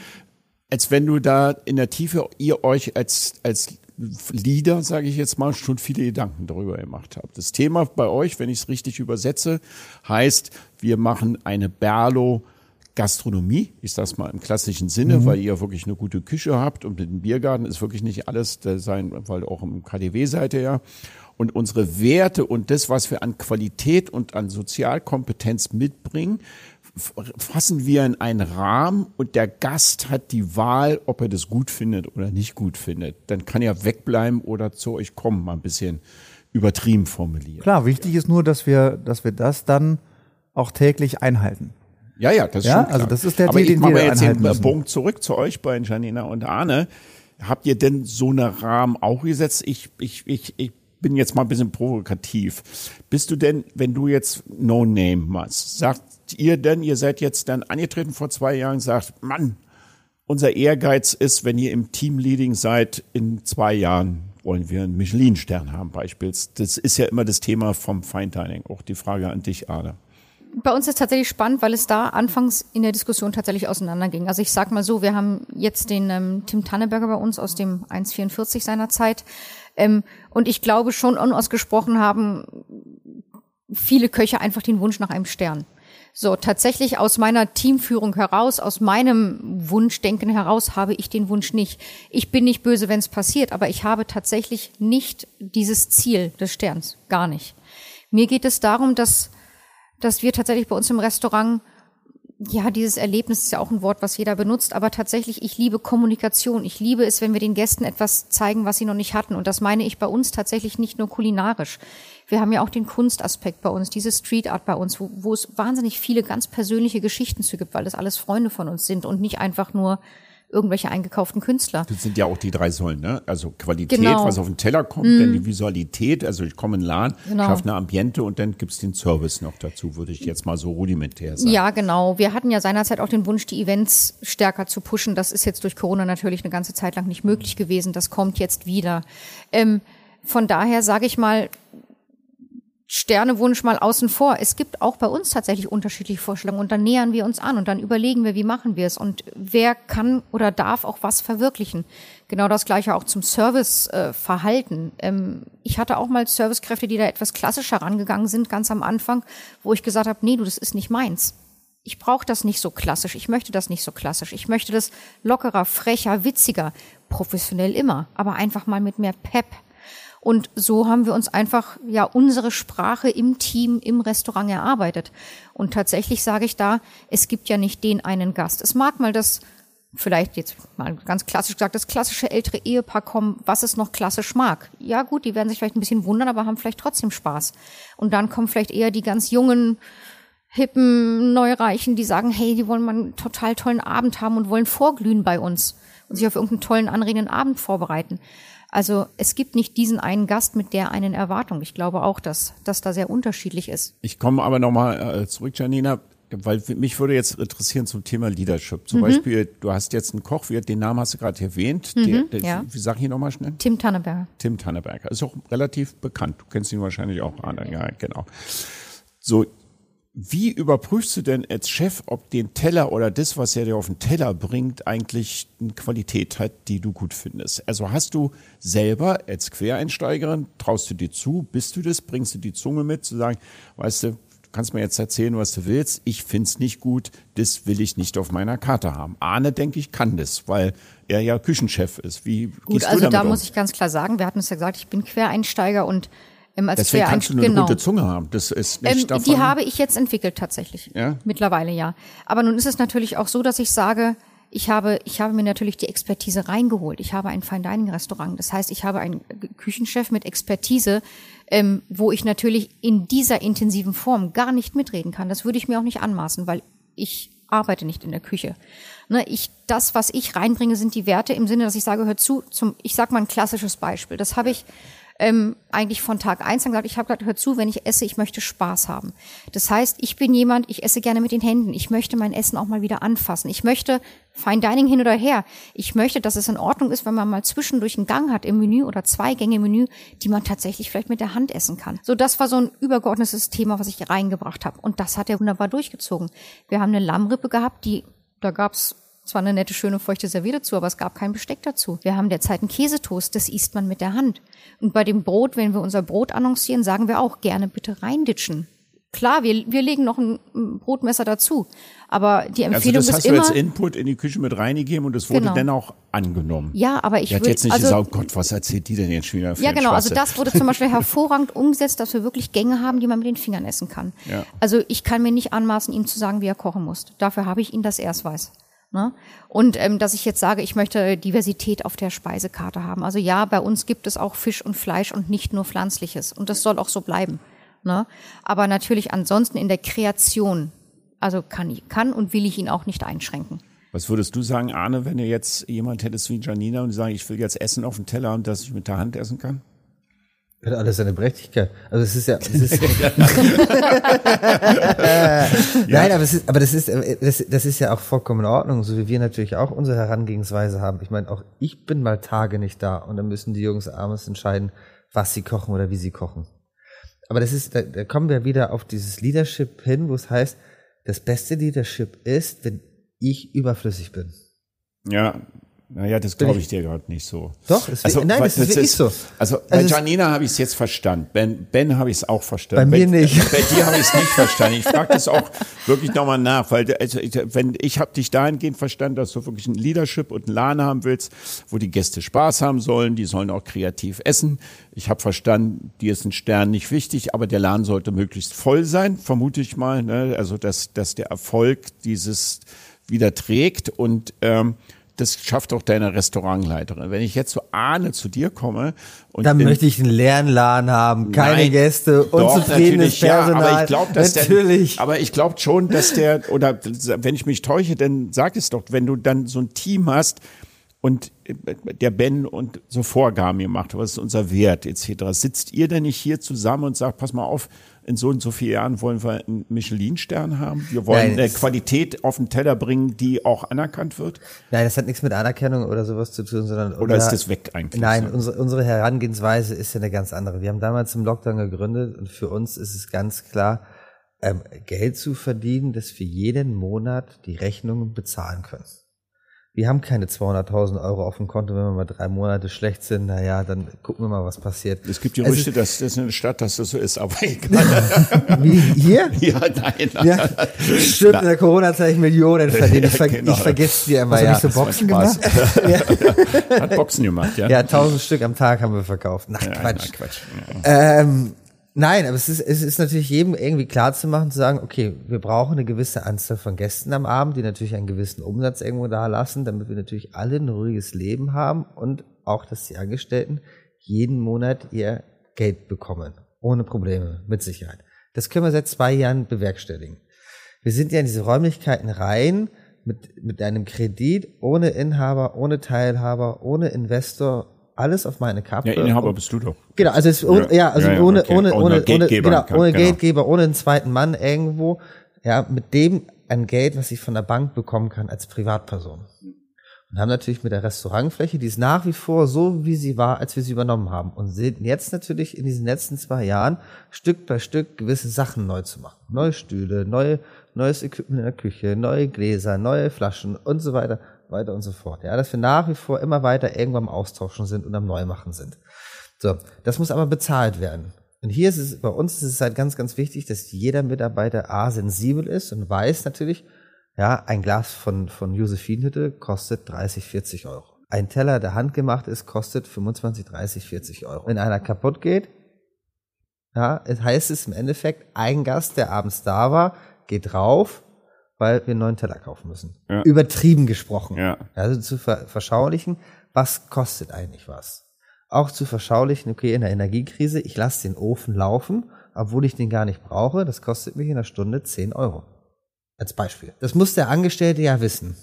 als wenn du da in der Tiefe ihr euch als als Leader, sage ich jetzt mal, schon viele Gedanken darüber gemacht habt. Das Thema bei euch, wenn ich es richtig übersetze, heißt, wir machen eine Berlo Gastronomie, ich sag's mal im klassischen Sinne, weil ihr wirklich eine gute Küche habt und mit dem Biergarten ist wirklich nicht alles da sein, weil auch im KDW seid ihr ja. Und unsere Werte und das, was wir an Qualität und an Sozialkompetenz mitbringen, fassen wir in einen Rahmen und der Gast hat die Wahl, ob er das gut findet oder nicht gut findet. Dann kann er wegbleiben oder zu euch kommen, mal ein bisschen übertrieben formuliert. Klar, wichtig ist nur, dass wir, dass wir das dann auch täglich einhalten. Ja, ja, das ist Ja, schon klar. also das ist der Aber Deal, den wir jetzt den müssen. Punkt zurück zu euch beiden, Janina und Arne. Habt ihr denn so eine Rahmen auch gesetzt? Ich, ich, ich, ich bin jetzt mal ein bisschen provokativ. Bist du denn, wenn du jetzt No Name machst, ihr denn, ihr seid jetzt dann angetreten vor zwei Jahren, sagt, Mann, unser Ehrgeiz ist, wenn ihr im Teamleading seid, in zwei Jahren wollen wir einen Michelin-Stern haben, beispielsweise. Das ist ja immer das Thema vom Fine Dining. Auch die Frage an dich, Arne. Bei uns ist tatsächlich spannend, weil es da anfangs in der Diskussion tatsächlich auseinanderging. Also ich sag mal so, wir haben jetzt den ähm, Tim Tanneberger bei uns aus dem 1,44 seiner Zeit. Ähm, und ich glaube schon unausgesprochen haben viele Köche einfach den Wunsch nach einem Stern. So, tatsächlich aus meiner Teamführung heraus, aus meinem Wunschdenken heraus habe ich den Wunsch nicht. Ich bin nicht böse, wenn es passiert, aber ich habe tatsächlich nicht dieses Ziel des Sterns. Gar nicht. Mir geht es darum, dass dass wir tatsächlich bei uns im Restaurant, ja, dieses Erlebnis ist ja auch ein Wort, was jeder benutzt, aber tatsächlich, ich liebe Kommunikation. Ich liebe es, wenn wir den Gästen etwas zeigen, was sie noch nicht hatten. Und das meine ich bei uns tatsächlich nicht nur kulinarisch. Wir haben ja auch den Kunstaspekt bei uns, diese Street Art bei uns, wo, wo es wahnsinnig viele ganz persönliche Geschichten zu gibt, weil das alles Freunde von uns sind und nicht einfach nur irgendwelche eingekauften Künstler. Das sind ja auch die drei Säulen, ne? Also Qualität, Genau. was auf den Teller kommt, dann die Visualität, also ich komme in den Laden, Genau. schaffe eine Ambiente und dann gibt's den Service noch dazu, würde ich jetzt mal so rudimentär sagen. Ja, genau. Wir hatten ja seinerzeit auch den Wunsch, die Events stärker zu pushen. Das ist jetzt durch Corona natürlich eine ganze Zeit lang nicht möglich gewesen. Das kommt jetzt wieder. Ähm, von daher sage ich mal, Sternewunsch mal außen vor. Es gibt auch bei uns tatsächlich unterschiedliche Vorstellungen und dann nähern wir uns an und dann überlegen wir, wie machen wir es und wer kann oder darf auch was verwirklichen. Genau das gleiche auch zum Serviceverhalten. Äh, Verhalten. ähm, ich hatte auch mal Servicekräfte, die da etwas klassischer rangegangen sind, ganz am Anfang, wo ich gesagt habe, nee, du, das ist nicht meins. Ich brauche das nicht so klassisch. Ich möchte das nicht so klassisch. Ich möchte das lockerer, frecher, witziger, professionell immer, aber einfach mal mit mehr Pep. Und so haben wir uns einfach ja unsere Sprache im Team, im Restaurant erarbeitet. Und tatsächlich sage ich da, es gibt ja nicht den einen Gast. Es mag mal das, vielleicht jetzt mal ganz klassisch gesagt, das klassische ältere Ehepaar kommen, was es noch klassisch mag. Ja gut, die werden sich vielleicht ein bisschen wundern, aber haben vielleicht trotzdem Spaß. Und dann kommen vielleicht eher die ganz jungen, hippen Neureichen, die sagen, hey, die wollen mal einen total tollen Abend haben und wollen vorglühen bei uns und sich auf irgendeinen tollen, anregenden Abend vorbereiten. Also es gibt nicht diesen einen Gast mit der einen Erwartung. Ich glaube auch, dass das da sehr unterschiedlich ist. Ich komme aber nochmal äh, zurück, Janina, weil mich würde jetzt interessieren zum Thema Leadership. Mhm. Zum Beispiel, du hast jetzt einen Koch, den Namen hast du gerade erwähnt. der, der, Mhm, ja. Wie sag ich ihn nochmal schnell? Tim Tanneberger. Tim Tanneberger. Ist auch relativ bekannt. Du kennst ihn wahrscheinlich auch. Ja, genau. So, wie überprüfst du denn als Chef, ob den Teller oder das, was er dir auf den Teller bringt, eigentlich eine Qualität hat, die du gut findest? Also hast du selber als Quereinsteigerin, traust du dir zu, bist du das, bringst du die Zunge mit, zu sagen, weißt du, kannst mir jetzt erzählen, was du willst. Ich find's nicht gut. Das will ich nicht auf meiner Karte haben. Arne, denke ich, kann das, weil er ja Küchenchef ist. Wie Gut, also du da um? muss ich ganz klar sagen, wir hatten es ja gesagt, ich bin Quereinsteiger und ähm, als Deswegen kannst du eine gute Zunge haben. Das ist nicht Ähm, davon. die habe ich jetzt entwickelt tatsächlich. Ja? Mittlerweile ja. Aber nun ist es natürlich auch so, dass ich sage, ich habe, ich habe mir natürlich die Expertise reingeholt. Ich habe ein Fine Dining Restaurant. Das heißt, ich habe einen Küchenchef mit Expertise, ähm, wo ich natürlich in dieser intensiven Form gar nicht mitreden kann. Das würde ich mir auch nicht anmaßen, weil ich arbeite nicht in der Küche. Ne, ich, das, was ich reinbringe, sind die Werte im Sinne, dass ich sage, hör zu, zum, ich sag mal ein klassisches Beispiel. Das habe ich ähm, eigentlich von Tag eins an gesagt, ich habe gesagt, hör zu, wenn ich esse, ich möchte Spaß haben. Das heißt, ich bin jemand, ich esse gerne mit den Händen. Ich möchte mein Essen auch mal wieder anfassen. Ich möchte Fine Dining hin oder her. Ich möchte, dass es in Ordnung ist, wenn man mal zwischendurch einen Gang hat im Menü oder zwei Gänge im Menü, die man tatsächlich vielleicht mit der Hand essen kann. So, das war so ein übergeordnetes Thema, was ich reingebracht habe. Und das hat er wunderbar durchgezogen. Wir haben eine Lammrippe gehabt, die, da gab's zwar eine nette, schöne, feuchte Serviette dazu, aber es gab kein Besteck dazu. Wir haben derzeit einen Käsetoast, das isst man mit der Hand. Und bei dem Brot, wenn wir unser Brot annoncieren, sagen wir auch gerne bitte reinditschen. Klar, wir, wir legen noch ein Brotmesser dazu. Aber die also Empfehlung das hast ist du immer. jetzt Input in die Küche mit reingegeben und es wurde Genau. dann auch angenommen. ja, aber ich Er hat würde jetzt nicht also, gesagt, oh Gott, was erzählt die denn jetzt schon wieder für Ja, genau. Also das wurde zum Beispiel hervorragend umgesetzt, dass wir wirklich Gänge haben, die man mit den Fingern essen kann. Ja. Also ich kann mir nicht anmaßen, ihm zu sagen, wie er kochen muss. Dafür habe ich ihn das erst weiß. Ne? Und ähm, dass ich jetzt sage, ich möchte Diversität auf der Speisekarte haben. Also ja, bei uns gibt es auch Fisch und Fleisch und nicht nur Pflanzliches. Und das soll auch so bleiben. Ne? Aber natürlich ansonsten in der Kreation, also kann, ich, kann und will ich ihn auch nicht einschränken. Was würdest du sagen, Arne, wenn du jetzt jemand hättest wie Janina und sagen, ich will jetzt Essen auf dem Teller und dass ich mit der Hand essen kann? Hat alles seine Berechtigkeit. Also es ist ja, es ist, nein, aber es ist, aber das ist, äh, das, das ist ja auch vollkommen in Ordnung, so wie wir natürlich auch unsere Herangehensweise haben. Ich meine, auch ich bin mal Tage nicht da und dann müssen die Jungs abends entscheiden, was sie kochen oder wie sie kochen. Aber das ist, da, da kommen wir wieder auf dieses Leadership hin, wo es heißt, das beste Leadership ist, wenn ich überflüssig bin. Ja, naja, das glaube ich dir gerade nicht so. Doch, das ist- nein, das ist wirklich so. Also bei Also es- Janina habe ich es jetzt verstanden. Ben, ben habe ich es auch verstanden. Bei mir bei, nicht. Bei dir habe ich es nicht verstanden. Ich frage das auch wirklich nochmal nach, weil also, ich- wenn ich habe dich dahingehend verstanden, dass du wirklich ein Leadership und einen Laden haben willst, wo die Gäste Spaß haben sollen, die sollen auch kreativ essen. Ich habe verstanden, dir ist ein Stern nicht wichtig, aber der Laden sollte möglichst voll sein, vermute ich mal. Ne? Also dass, dass der Erfolg dieses wieder trägt und ähm, das schafft auch deine Restaurantleiterin. Wenn ich jetzt zu Arne zu dir komme und Dann möchte ich einen leeren Laden haben, keine Nein, Gäste, doch, unzufriedenes ja, Personal. aber ich glaube, dass natürlich. Der, aber ich glaube schon, dass der oder wenn ich mich täusche, dann sag es doch, wenn du dann so ein Team hast und der Ben und so Vorgaben gemacht, was ist unser Wert etc. Sitzt ihr denn nicht hier zusammen und sagt, pass mal auf, in so und so vielen Jahren wollen wir einen Michelin-Stern haben. Wir wollen Nein, eine Qualität auf den Teller bringen, die auch anerkannt wird. Nein, das hat nichts mit Anerkennung oder sowas zu tun, sondern Oder ist das weg eigentlich? Nein, so? unsere, unsere Herangehensweise ist ja eine ganz andere. Wir haben damals im Lockdown gegründet und für uns ist es ganz klar, ähm, Geld zu verdienen, dass wir jeden Monat die Rechnungen bezahlen können. Wir haben keine 200.000 Euro auf dem Konto, wenn wir mal drei Monate schlecht sind. Naja, dann gucken wir mal, was passiert. Es gibt Gerüchte, dass das in der Stadt, dass das so ist, aber egal. Wie hier? ja, nein. Ja, stimmt, in der Corona-Zeit Millionen verdient. Ich, ver genau. ich vergesse die immer, Hast du ja. nicht so Boxen gemacht? Hat Boxen gemacht, ja? Ja, 1000 Stück am Tag haben wir verkauft. Ach, Ja, Quatsch. na, Quatsch. Ähm, nein, aber es ist, es ist natürlich jedem irgendwie klar zu machen, zu sagen, okay, wir brauchen eine gewisse Anzahl von Gästen am Abend, die natürlich einen gewissen Umsatz irgendwo da lassen, damit wir natürlich alle ein ruhiges Leben haben und auch, dass die Angestellten jeden Monat ihr Geld bekommen. Ohne Probleme, mit Sicherheit. Das können wir seit zwei Jahren bewerkstelligen. Wir sind ja in diese Räumlichkeiten rein mit, mit einem Kredit, ohne Inhaber, ohne Teilhaber, ohne Investor, alles auf meine Kappe. Ja, Inhaber bist du doch. Genau, also es, ohne, Ja, ja, also ja, ohne, okay. ohne, Ohne ohne, Geldgeber genau, ohne genau. Geldgeber, ohne einen zweiten Mann irgendwo, ja, mit dem ein Geld, was ich von der Bank bekommen kann als Privatperson. Und haben natürlich mit der Restaurantfläche, die ist nach wie vor so, wie sie war, als wir sie übernommen haben. Und sind jetzt natürlich in diesen letzten zwei Jahren Stück bei Stück gewisse Sachen neu zu machen. Neue Stühle, neue, neues Equipment in der Küche, neue Gläser, neue Flaschen und so weiter, weiter und so fort. Ja, dass wir nach wie vor immer weiter irgendwo am Austauschen sind und am Neumachen sind. So, das muss aber bezahlt werden. Und hier ist es, bei uns ist es halt ganz, ganz wichtig, dass jeder Mitarbeiter A sensibel ist und weiß natürlich, ja, ein Glas von, von Josephinhütte kostet 30, 40 Euro. Ein Teller, der handgemacht ist, kostet 25, 30, 40 Euro. Wenn einer kaputt geht, ja, es heißt es im Endeffekt, ein Gast, der abends da war, geht drauf, weil wir einen neuen Teller kaufen müssen. Ja. Übertrieben gesprochen. Ja. Also zu ver verschaulichen, was kostet eigentlich was? Auch zu verschaulichen, okay, in der Energiekrise, ich lasse den Ofen laufen, obwohl ich den gar nicht brauche, das kostet mich in einer Stunde 10 Euro. Als Beispiel. Das muss der Angestellte ja wissen.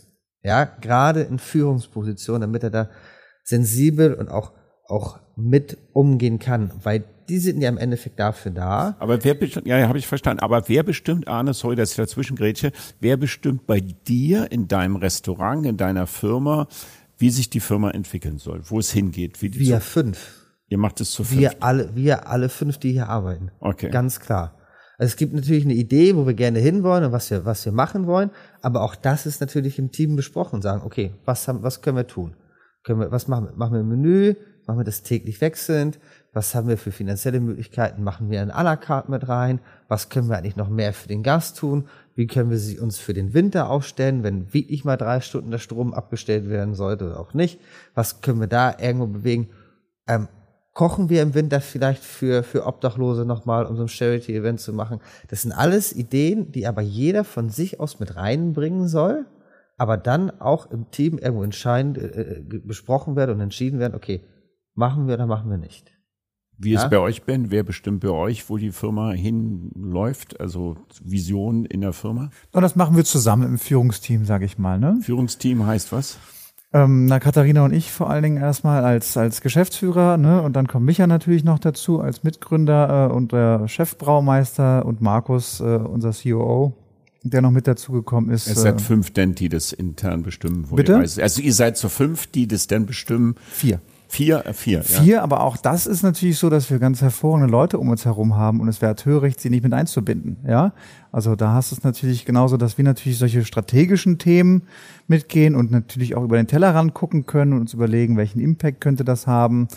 Ja, gerade in Führungspositionen, damit er da sensibel und auch, auch mit umgehen kann, weil die sind ja im Endeffekt dafür da. Aber wer bestimmt, ja, habe ich verstanden, aber wer bestimmt, Arne, sorry, dass ich dazwischen grätsche, wer bestimmt bei dir in deinem Restaurant, in deiner Firma, wie sich die Firma entwickeln soll, wo es hingeht? Wie die Wir zu, fünf. ihr macht es zu fünft. Wir alle, wir alle fünf, die hier arbeiten. Okay. Ganz klar. Also es gibt natürlich eine Idee, wo wir gerne hinwollen und was wir, was wir machen wollen, aber auch das ist natürlich im Team besprochen. Sagen, okay, was haben, was können wir tun? Können wir, was machen wir? Machen wir ein Menü? Machen wir das täglich wechselnd? Was haben wir für finanzielle Möglichkeiten? Machen wir ein à la carte mit rein? Was können wir eigentlich noch mehr für den Gast tun? Wie können wir uns für den Winter aufstellen, wenn wirklich mal drei Stunden der Strom abgestellt werden sollte oder auch nicht? Was können wir da irgendwo bewegen? Ähm, kochen wir im Winter vielleicht für, für Obdachlose nochmal, um so ein Charity-Event zu machen. Das sind alles Ideen, die aber jeder von sich aus mit reinbringen soll, aber dann auch im Team irgendwo entscheidend äh, äh, besprochen werden und entschieden werden, okay, machen wir oder machen wir nicht. Wie Ja. bei euch, Ben? Wer bestimmt bei euch, wo die Firma hinläuft? Also Vision in der Firma? Und das machen wir zusammen im Führungsteam, sage ich mal. Ne? Führungsteam heißt was? Ähm, na, Katharina und ich vor allen Dingen erstmal als, als Geschäftsführer, ne? Und dann kommt Micha natürlich noch dazu als Mitgründer äh, und der Chefbraumeister und Markus, äh, unser COO, der noch mit dazugekommen ist. Es äh, seid fünf denn, die das intern bestimmen, wo Bitte? ihr. Also ihr seid zu fünf, die das denn bestimmen. vier. Vier, äh, vier. Ja. Vier, aber auch das ist natürlich so, dass wir ganz hervorragende Leute um uns herum haben und es wäre töricht, sie nicht mit einzubinden. Ja, also da hast du es natürlich genauso, dass wir natürlich solche strategischen Themen mitgehen und natürlich auch über den Tellerrand gucken können und uns überlegen, welchen Impact könnte das haben,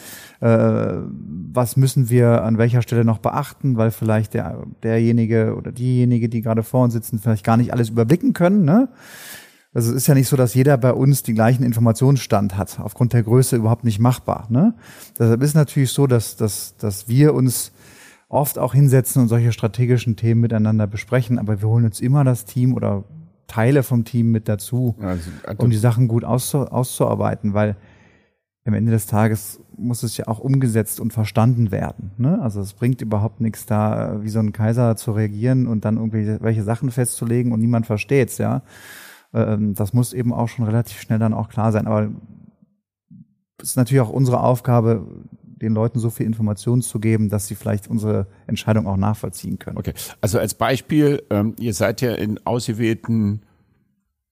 äh, was müssen wir an welcher Stelle noch beachten, weil vielleicht der derjenige oder diejenige, die gerade vor uns sitzen, vielleicht gar nicht alles überblicken können. Ne? Also es ist ja nicht so, dass jeder bei uns die gleichen Informationsstand hat. Aufgrund der Größe überhaupt nicht machbar. Ne? Deshalb ist natürlich so, dass, dass, dass wir uns oft auch hinsetzen und solche strategischen Themen miteinander besprechen, aber wir holen uns immer das Team oder Teile vom Team mit dazu, Also, also, um die Sachen gut auszu auszuarbeiten, weil am Ende des Tages muss es ja auch umgesetzt und verstanden werden. Ne? Also es bringt überhaupt nichts da, wie so ein Kaiser zu reagieren und dann irgendwelche welche Sachen festzulegen und niemand versteht's, ja. Ähm, Das muss eben auch schon relativ schnell dann auch klar sein. Aber es ist natürlich auch unsere Aufgabe, den Leuten so viel Informationen zu geben, dass sie vielleicht unsere Entscheidung auch nachvollziehen können. okay. Also als Beispiel, ähm, ihr seid ja in ausgewählten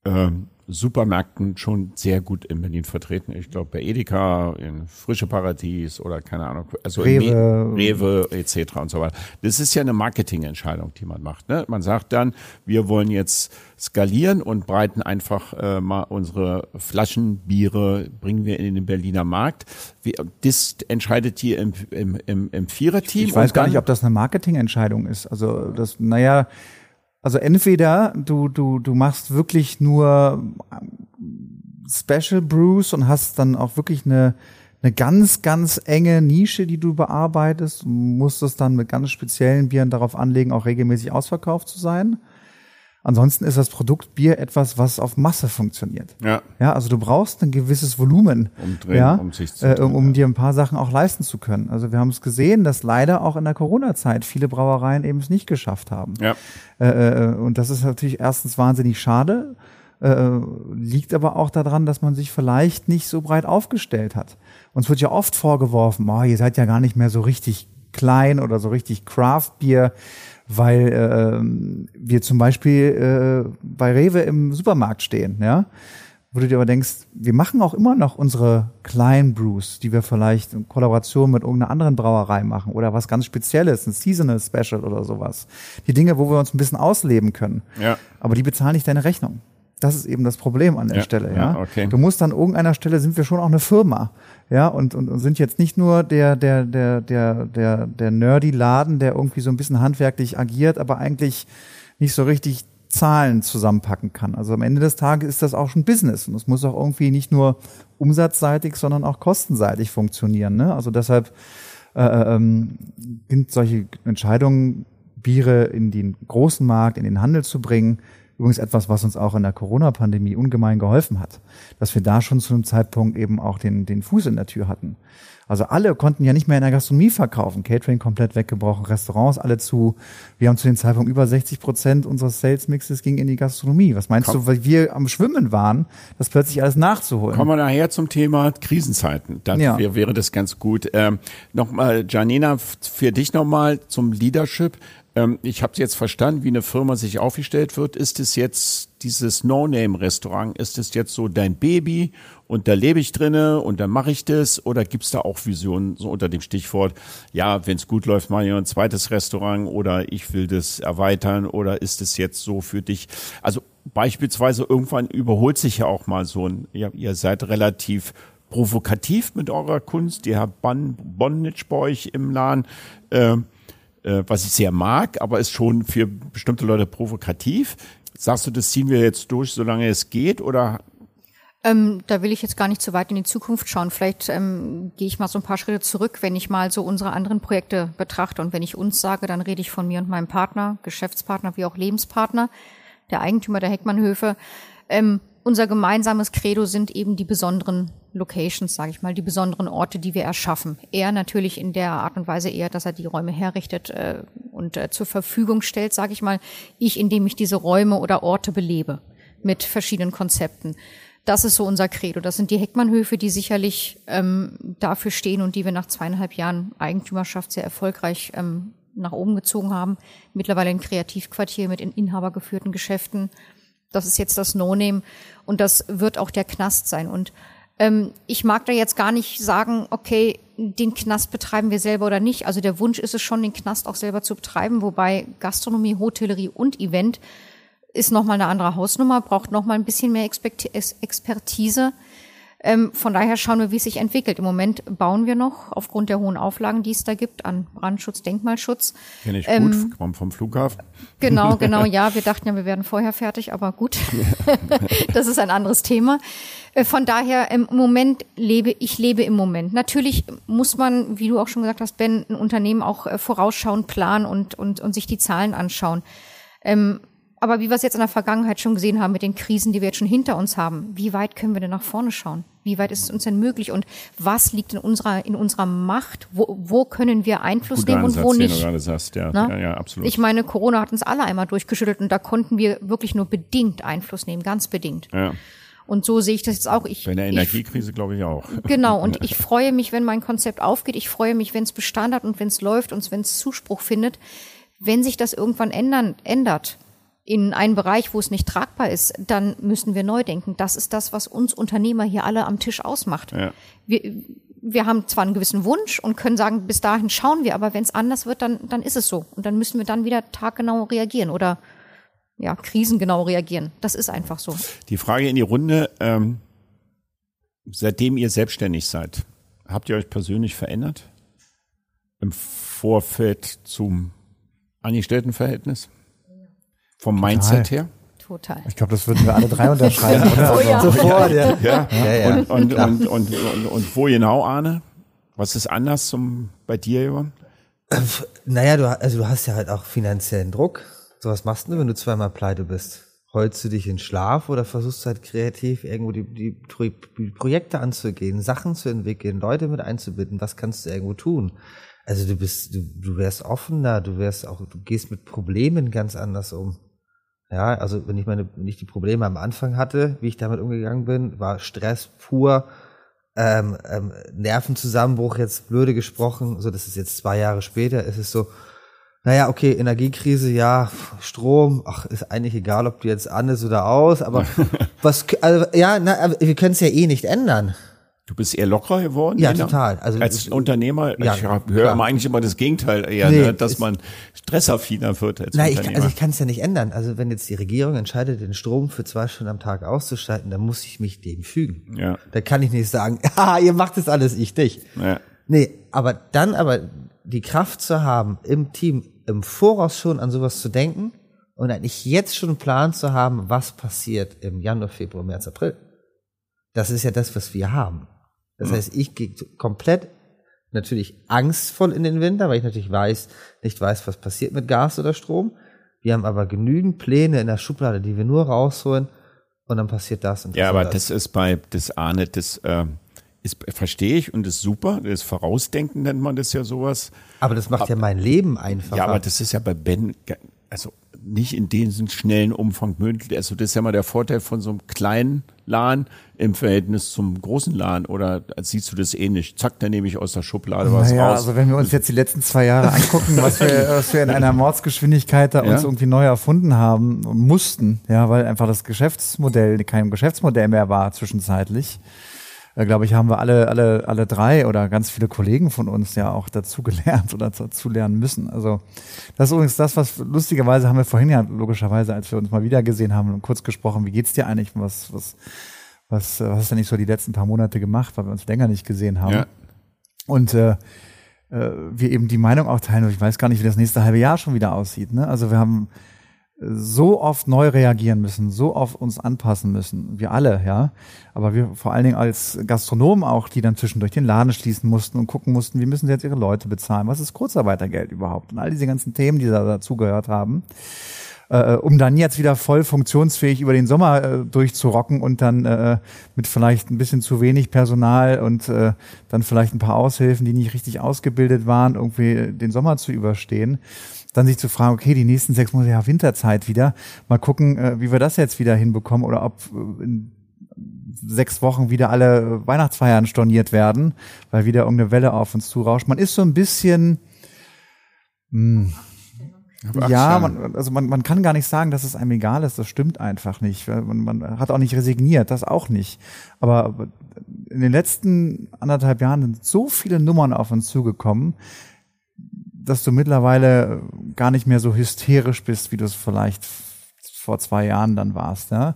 ähm, Supermärkten schon sehr gut in Berlin vertreten. Ich glaube bei Edeka, in Frische Paradies oder keine Ahnung, also in Rewe. Rewe etc. und so weiter. Das ist ja eine Marketingentscheidung, die man macht. Ne? Man sagt dann, wir wollen jetzt skalieren und breiten einfach äh, mal unsere Flaschenbiere, bringen wir in den Berliner Markt. Wie, das entscheidet ihr im, im, im, im Viererteam. Ich weiß und gar nicht, ob das eine Marketingentscheidung ist. Also das, naja, also entweder du, du, du machst wirklich nur Special Brews und hast dann auch wirklich eine, eine ganz, ganz enge Nische, die du bearbeitest, musst es dann mit ganz speziellen Bieren darauf anlegen, auch regelmäßig ausverkauft zu sein. Ansonsten ist das Produkt Bier etwas, was auf Masse funktioniert. Ja. Ja, also du brauchst ein gewisses Volumen, Umdrehen, ja, um sich zu äh, drehen, um, um ja. dir ein paar Sachen auch leisten zu können. Also wir haben es gesehen, dass leider auch in der Corona-Zeit viele Brauereien eben es nicht geschafft haben. Ja. Äh, äh, und das ist natürlich erstens wahnsinnig schade, äh, liegt aber auch daran, dass man sich vielleicht nicht so breit aufgestellt hat. Uns wird ja oft vorgeworfen, oh, ihr seid ja gar nicht mehr so richtig klein oder so richtig Craft-Bier, weil äh, wir zum Beispiel äh, bei Rewe im Supermarkt stehen, ja. Wo du dir aber denkst, wir machen auch immer noch unsere kleinen Brews, die wir vielleicht in Kollaboration mit irgendeiner anderen Brauerei machen oder was ganz Spezielles, ein Seasonal Special oder sowas. Die Dinge, wo wir uns ein bisschen ausleben können. Ja. Aber die bezahlen nicht deine Rechnung. Das ist eben das Problem an der Ja, Stelle, ja, ja. okay. Du musst an irgendeiner Stelle sind wir schon auch eine Firma, ja, und, und, und sind jetzt nicht nur der, der, der, der, der, der nerdy Laden, der irgendwie so ein bisschen handwerklich agiert, aber eigentlich nicht so richtig Zahlen zusammenpacken kann. Also am Ende des Tages ist das auch schon Business und es muss auch irgendwie nicht nur umsatzseitig, sondern auch kostenseitig funktionieren. Ne? Also deshalb äh, ähm, sind solche Entscheidungen, Biere in den großen Markt, in den Handel zu bringen, übrigens etwas, was uns auch in der Corona-Pandemie ungemein geholfen hat, dass wir da schon zu einem Zeitpunkt eben auch den, den Fuß in der Tür hatten. Also alle konnten ja nicht mehr in der Gastronomie verkaufen. Catering komplett weggebrochen, Restaurants alle zu. Wir haben zu dem Zeitpunkt über 60 Prozent unseres Sales-Mixes ging in die Gastronomie. Was meinst Komm. du, weil wir am Schwimmen waren, das plötzlich alles nachzuholen? Kommen wir nachher zum Thema Krisenzeiten. Dann Ja. wär- wäre das ganz gut. Ähm, nochmal, Janina, für dich nochmal zum Leadership. Ähm, ich habe jetzt verstanden, wie eine Firma sich aufgestellt wird. Ist es jetzt dieses No-Name-Restaurant, ist es jetzt so dein Baby und da lebe ich drinne und dann mache ich das? Oder gibt's da auch Visionen so unter dem Stichwort, ja, wenn es gut läuft, mache ich ein zweites Restaurant oder ich will das erweitern oder ist es jetzt so für dich? Also beispielsweise irgendwann überholt sich ja auch mal so ein, ja, ihr seid relativ provokativ mit eurer Kunst. Ihr habt Bon Bonnage bei euch im Laden, äh, äh, was ich sehr mag, aber ist schon für bestimmte Leute provokativ. Sagst du, das ziehen wir jetzt durch, solange es geht, oder Ähm, da will ich jetzt gar nicht zu weit in die Zukunft schauen. Vielleicht ähm, gehe ich mal so ein paar Schritte zurück, wenn ich mal so unsere anderen Projekte betrachte. Und wenn ich uns sage, dann rede ich von mir und meinem Partner, Geschäftspartner wie auch Lebenspartner, der Eigentümer der Heckmannhöfe. Ähm, unser gemeinsames Credo sind eben die besonderen Locations, sage ich mal, die besonderen Orte, die wir erschaffen. Er natürlich in der Art und Weise eher, dass er die Räume herrichtet äh, und äh, zur Verfügung stellt, sage ich mal. Ich, indem ich diese Räume oder Orte belebe mit verschiedenen Konzepten. Das ist so unser Credo. Das sind die Heckmannhöfe, die sicherlich ähm, dafür stehen und die wir nach zweieinhalb Jahren Eigentümerschaft sehr erfolgreich ähm, nach oben gezogen haben. Mittlerweile ein Kreativquartier mit in inhabergeführten Geschäften. Das ist jetzt das No-Name und das wird auch der Knast sein. Und ähm, ich mag da jetzt gar nicht sagen, okay, den Knast betreiben wir selber oder nicht. Also der Wunsch ist es schon, den Knast auch selber zu betreiben, wobei Gastronomie, Hotellerie und Event ist nochmal eine andere Hausnummer, braucht nochmal ein bisschen mehr Es- Expertise. Ähm, von daher schauen wir, wie es sich entwickelt. Im Moment bauen wir noch aufgrund der hohen Auflagen, die es da gibt an Brandschutz, Denkmalschutz. kenne ich Ähm, gut, komm vom Flughafen. Genau, genau, ja. Wir dachten ja, wir werden vorher fertig, aber gut. das ist ein anderes Thema. Äh, Von daher, im Moment lebe, ich lebe im Moment. Natürlich muss man, wie du auch schon gesagt hast, Ben, ein Unternehmen auch äh, vorausschauen, planen und, und, und sich die Zahlen anschauen. Ähm, aber wie wir es jetzt in der Vergangenheit schon gesehen haben mit den Krisen, die wir jetzt schon hinter uns haben, wie weit können wir denn nach vorne schauen? Wie weit ist es uns denn möglich? Und was liegt in unserer, in unserer Macht? Wo, wo können wir Einfluss Guter nehmen und Ansatz, wo den nicht? du gerade sagst, ja, Ne? ja, ja, absolut. Ich meine, Corona hat uns alle einmal durchgeschüttelt und da konnten wir wirklich nur bedingt Einfluss nehmen, ganz bedingt. ja. Und so sehe ich das jetzt auch. Ich, Bei der Energiekrise glaube ich auch. genau, und ich freue mich, wenn mein Konzept aufgeht. Ich freue mich, wenn es Bestand hat und wenn es läuft und wenn es Zuspruch findet. Wenn sich das irgendwann ändern, ändert in einen Bereich, wo es nicht tragbar ist, dann müssen wir neu denken. Das ist das, was uns Unternehmer hier alle am Tisch ausmacht. Ja. Wir, wir haben zwar einen gewissen Wunsch und können sagen, bis dahin schauen wir, aber wenn es anders wird, dann, dann ist es so. Und dann müssen wir dann wieder taggenau reagieren oder ja, krisengenau reagieren. Das ist einfach so. Die Frage in die Runde, ähm, seitdem ihr selbstständig seid, habt ihr euch persönlich verändert? Im Vorfeld zum Angestelltenverhältnis? Vom Mindset her? Total. Ich glaube, das würden wir alle drei unterschreiben, oder? Oh ja. Sofort, ja. Ja. Ja, ja. Und, und, und, und, und, und wo genau, Arne? Was ist anders zum, bei dir, Johann? Naja, du, also du hast ja halt auch finanziellen Druck. So was machst du, wenn du zweimal pleite bist? Heulst du dich in Schlaf oder versuchst du halt kreativ irgendwo die, die, die Projekte anzugehen, Sachen zu entwickeln, Leute mit einzubinden? Was kannst du irgendwo tun? Also du bist, du, du wärst offener, du wärst auch, du gehst mit Problemen ganz anders um. Ja, also wenn ich meine, wenn ich die Probleme am Anfang hatte, wie ich damit umgegangen bin, war Stress pur, ähm, ähm, Nervenzusammenbruch, jetzt blöde gesprochen, so das ist jetzt zwei Jahre später, ist es so, naja, okay, Energiekrise, ja, Strom, ach, ist eigentlich egal, ob die jetzt an ist oder aus, aber was, also, ja, na, aber wir können es ja eh nicht ändern. Du bist eher lockerer geworden? Ja, Nina? total. Also als ich- Unternehmer, Ja, ich höre immer eigentlich immer das Gegenteil eher, Nee, ne, dass man stressaffiner wird als Nein, ich, Unternehmer. also ich kann es ja nicht ändern. Also wenn jetzt die Regierung entscheidet, den Strom für zwei Stunden am Tag auszuschalten, dann muss ich mich dem fügen. Ja. Da kann ich nicht sagen, ah, ihr macht das alles, ich nicht. Ja. Nee, aber dann aber die Kraft zu haben, im Team im Voraus schon an sowas zu denken und eigentlich jetzt schon einen Plan zu haben, was passiert im Januar, Februar, März, April. Das ist ja das, was wir haben. Das heißt, ich gehe komplett natürlich angstvoll in den Winter, weil ich natürlich weiß, nicht weiß, was passiert mit Gas oder Strom. Wir haben aber genügend Pläne in der Schublade, die wir nur rausholen und dann passiert das und das. Ja, aber das ist bei das Arne, das äh, ist verstehe ich und ist super. Das Vorausdenken nennt man das ja sowas. aber das macht ja mein Leben einfacher. Ja, aber das ist ja bei Ben also nicht in diesem schnellen Umfang möglich. Also das ist ja mal der Vorteil von so einem kleinen LAN im Verhältnis zum großen LAN. Oder siehst du das ähnlich? Zack, dann nehme ich aus der Schublade was Naja, raus. also wenn wir uns jetzt die letzten zwei Jahre angucken, was wir, was wir in einer Mordsgeschwindigkeit da uns Ja. irgendwie neu erfunden haben und mussten, ja, weil einfach das Geschäftsmodell kein Geschäftsmodell mehr war zwischenzeitlich. Da glaube ich, haben wir alle, alle, alle drei oder ganz viele Kollegen von uns ja auch dazu gelernt oder dazu lernen müssen. Also das ist übrigens das, was lustigerweise haben wir vorhin ja logischerweise, als wir uns mal wieder gesehen haben und kurz gesprochen, wie geht's dir eigentlich? Was, was, was, was hast du nicht so die letzten paar Monate gemacht, weil wir uns länger nicht gesehen haben? Ja. Und äh, äh, wir eben die Meinung auch teilen, und ich weiß gar nicht, wie das nächste halbe Jahr schon wieder aussieht. Ne? Also wir haben äh, so oft neu reagieren müssen, so oft uns anpassen müssen, wir alle, ja. Aber wir vor allen Dingen als Gastronomen auch, die dann zwischendurch den Laden schließen mussten und gucken mussten, wie müssen sie jetzt ihre Leute bezahlen, was ist Kurzarbeitergeld überhaupt und all diese ganzen Themen, die da dazugehört haben äh, um dann jetzt wieder voll funktionsfähig über den Sommer äh, durchzurocken und dann äh, mit vielleicht ein bisschen zu wenig Personal und äh, dann vielleicht ein paar Aushilfen, die nicht richtig ausgebildet waren, irgendwie den Sommer zu überstehen. Dann sich zu fragen, okay, die nächsten sechs Monate ja Winterzeit wieder, mal gucken, äh, wie wir das jetzt wieder hinbekommen oder ob äh, in sechs Wochen wieder alle Weihnachtsfeiern storniert werden, weil wieder irgendeine Welle auf uns zurauscht. Man ist so ein bisschen, ja, man, also man, man kann gar nicht sagen, dass es einem egal ist. Das stimmt einfach nicht. Man, man hat auch nicht resigniert, das auch nicht. Aber in den letzten anderthalb Jahren sind so viele Nummern auf uns zugekommen, dass du mittlerweile gar nicht mehr so hysterisch bist, wie du es vielleicht vor zwei Jahren dann warst. Ja?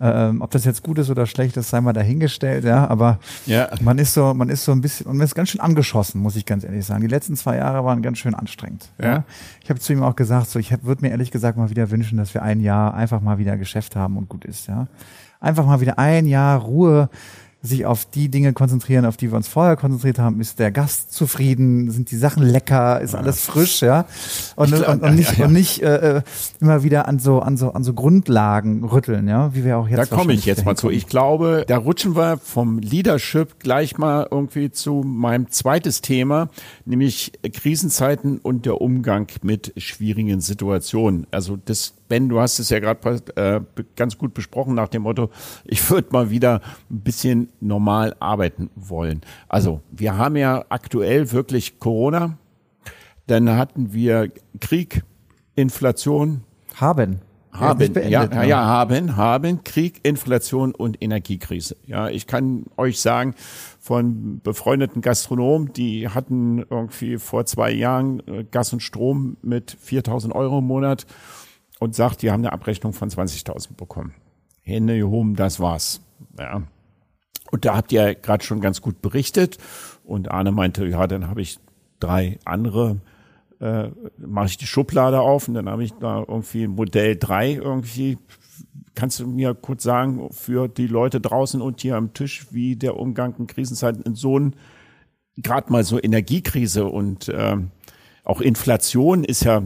Ähm, ob das jetzt gut ist oder schlecht ist, sei mal dahingestellt, ja. Aber Ja. man ist so, man ist so ein bisschen, und man ist ganz schön angeschossen, muss ich ganz ehrlich sagen. Die letzten zwei Jahre waren ganz schön anstrengend. Ja. Ja. Ich habe zu ihm auch gesagt, so ich würde mir ehrlich gesagt mal wieder wünschen, dass wir ein Jahr einfach mal wieder Geschäft haben und gut ist, ja. Einfach mal wieder ein Jahr Ruhe, sich auf die Dinge konzentrieren, auf die wir uns vorher konzentriert haben. Ist der Gast zufrieden? Sind die Sachen lecker? Ist alles frisch, ja? Und, glaub, und, und nicht, ja, ja. und nicht äh, äh, immer wieder an so, an so, an so Grundlagen rütteln, ja, wie wir auch jetzt Da komme ich jetzt mal zu. Ich glaube, da rutschen wir vom Leadership gleich mal irgendwie zu meinem zweites Thema, nämlich Krisenzeiten und der Umgang mit schwierigen Situationen. Also das, Ben, du hast es ja gerade äh, ganz gut besprochen nach dem Motto, ich würde mal wieder ein bisschen normal arbeiten wollen. Also wir haben ja aktuell wirklich Corona, dann hatten wir Krieg, Inflation, haben. Haben, ja, ja, ne? ja, haben, haben Krieg, Inflation und Energiekrise. Ja, ich kann euch sagen, von befreundeten Gastronomen, die hatten irgendwie vor zwei Jahren äh, Gas und Strom mit 4.000 Euro im Monat und sagt, die haben eine Abrechnung von 20.000 bekommen. Hände gehoben, das war's. Ja. Und da habt ihr gerade schon ganz gut berichtet. Und Arne meinte, ja, dann habe ich drei andere äh, mache ich die Schublade auf und dann habe ich da irgendwie Modell 3 irgendwie. Kannst du mir kurz sagen, für die Leute draußen und hier am Tisch, wie der Umgang in Krisenzeiten in so ein, gerade mal so Energiekrise und ähm, auch Inflation ist ja,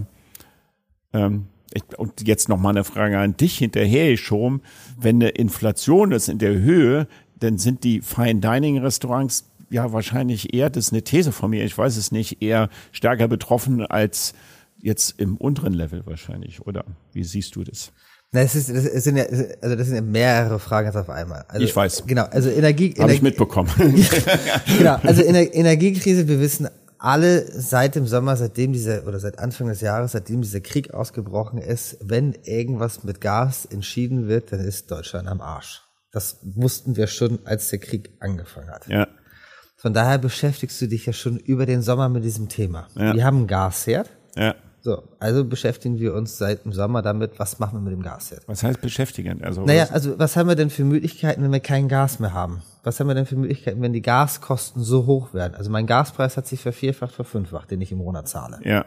ähm, ich, und jetzt noch mal eine Frage an dich hinterher geschoben. Wenn eine Inflation ist in der Höhe, dann sind die Fine Dining Restaurants ja wahrscheinlich eher, das ist eine These von mir, ich weiß es nicht, eher stärker betroffen als jetzt im unteren Level wahrscheinlich, oder? Wie siehst du das? Na, es, ist, das es sind ja, also das sind ja mehrere Fragen jetzt auf einmal. Also, Ich weiß. Genau, also Energie, Habe Energie ich mitbekommen. genau, also Ener Energiekrise, wir wissen alle seit dem Sommer, seitdem dieser, oder seit Anfang des Jahres, seitdem dieser Krieg ausgebrochen ist, wenn irgendwas mit Gas entschieden wird, dann ist Deutschland am Arsch. Das wussten wir schon, als der Krieg angefangen hat. Ja. Von daher beschäftigst du dich ja schon über den Sommer mit diesem Thema. Ja. Wir haben einen Gasherd. Ja. So, also beschäftigen wir uns seit dem Sommer damit, was machen wir mit dem Gasherd? Was heißt beschäftigen? Also Naja, also was haben wir denn für Möglichkeiten, wenn wir kein Gas mehr haben? Was haben wir denn für Möglichkeiten, wenn die Gaskosten so hoch werden? Also mein Gaspreis hat sich vervierfacht, verfünffacht, den ich im Monat zahle. ja.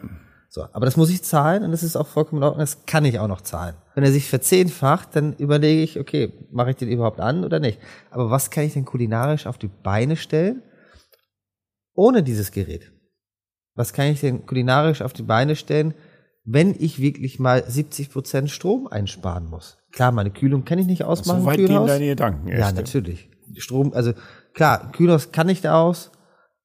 So, aber das muss ich zahlen und das ist auch vollkommen in Ordnung, das kann ich auch noch zahlen. Wenn er sich verzehnfacht, dann überlege ich, okay, mache ich den überhaupt an oder nicht? Aber was kann ich denn kulinarisch auf die Beine stellen ohne dieses Gerät? Was kann ich denn kulinarisch auf die Beine stellen, wenn ich wirklich mal 70 Prozent Strom einsparen muss? Klar, meine Kühlung kann ich nicht ausmachen. So weit gehen deine Gedanken. Ja, echt. natürlich. Strom, also klar, Kühlhaus kann ich da aus,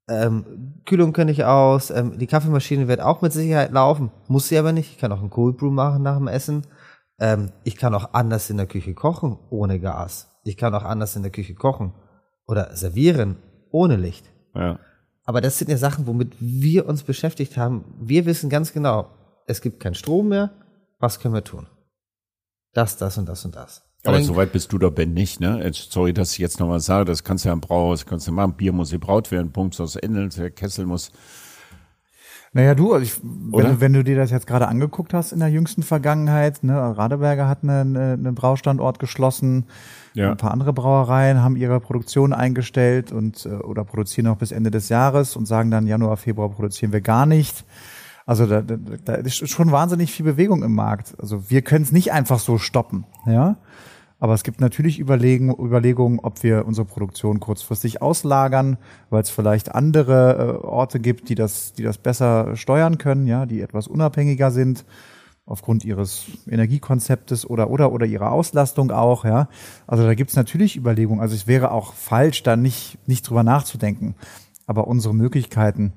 ähm, Kühlung kann ich aus, ähm, die Kaffeemaschine wird auch mit Sicherheit laufen, muss sie aber nicht. Ich kann auch einen Cold Brew machen nach dem Essen. Ähm, ich kann auch anders in der Küche kochen ohne Gas. Ich kann auch anders in der Küche kochen oder servieren ohne Licht. Ja. Aber das sind ja Sachen, womit wir uns beschäftigt haben. Wir wissen ganz genau, es gibt keinen Strom mehr. Was können wir tun? Das, das und das und das. Aber Dann- so weit bist du doch, Ben, nicht, ne? Sorry, dass ich jetzt nochmal sage, das kannst du ja im Brauhaus, kannst du machen, Bier muss gebraut werden, pumpst aus Ende, der Kessel muss, Naja, du, also ich, wenn, du, wenn du dir das jetzt gerade angeguckt hast in der jüngsten Vergangenheit, ne, Radeberger hat einen eine, eine Braustandort geschlossen, Ja. ein paar andere Brauereien haben ihre Produktion eingestellt und äh, oder produzieren noch bis Ende des Jahres und sagen dann Januar, Februar produzieren wir gar nicht. Also da, da, da ist schon wahnsinnig viel Bewegung im Markt. Also wir können es nicht einfach so stoppen, ja. Aber es gibt natürlich Überlegen, Überlegungen, ob wir unsere Produktion kurzfristig auslagern, weil es vielleicht andere äh, Orte gibt, die das, die das besser steuern können, ja, die etwas unabhängiger sind aufgrund ihres Energiekonzeptes oder oder oder ihrer Auslastung auch, ja. Also da gibt's natürlich Überlegungen. Also es wäre auch falsch, da nicht nicht drüber nachzudenken. Aber unsere Möglichkeiten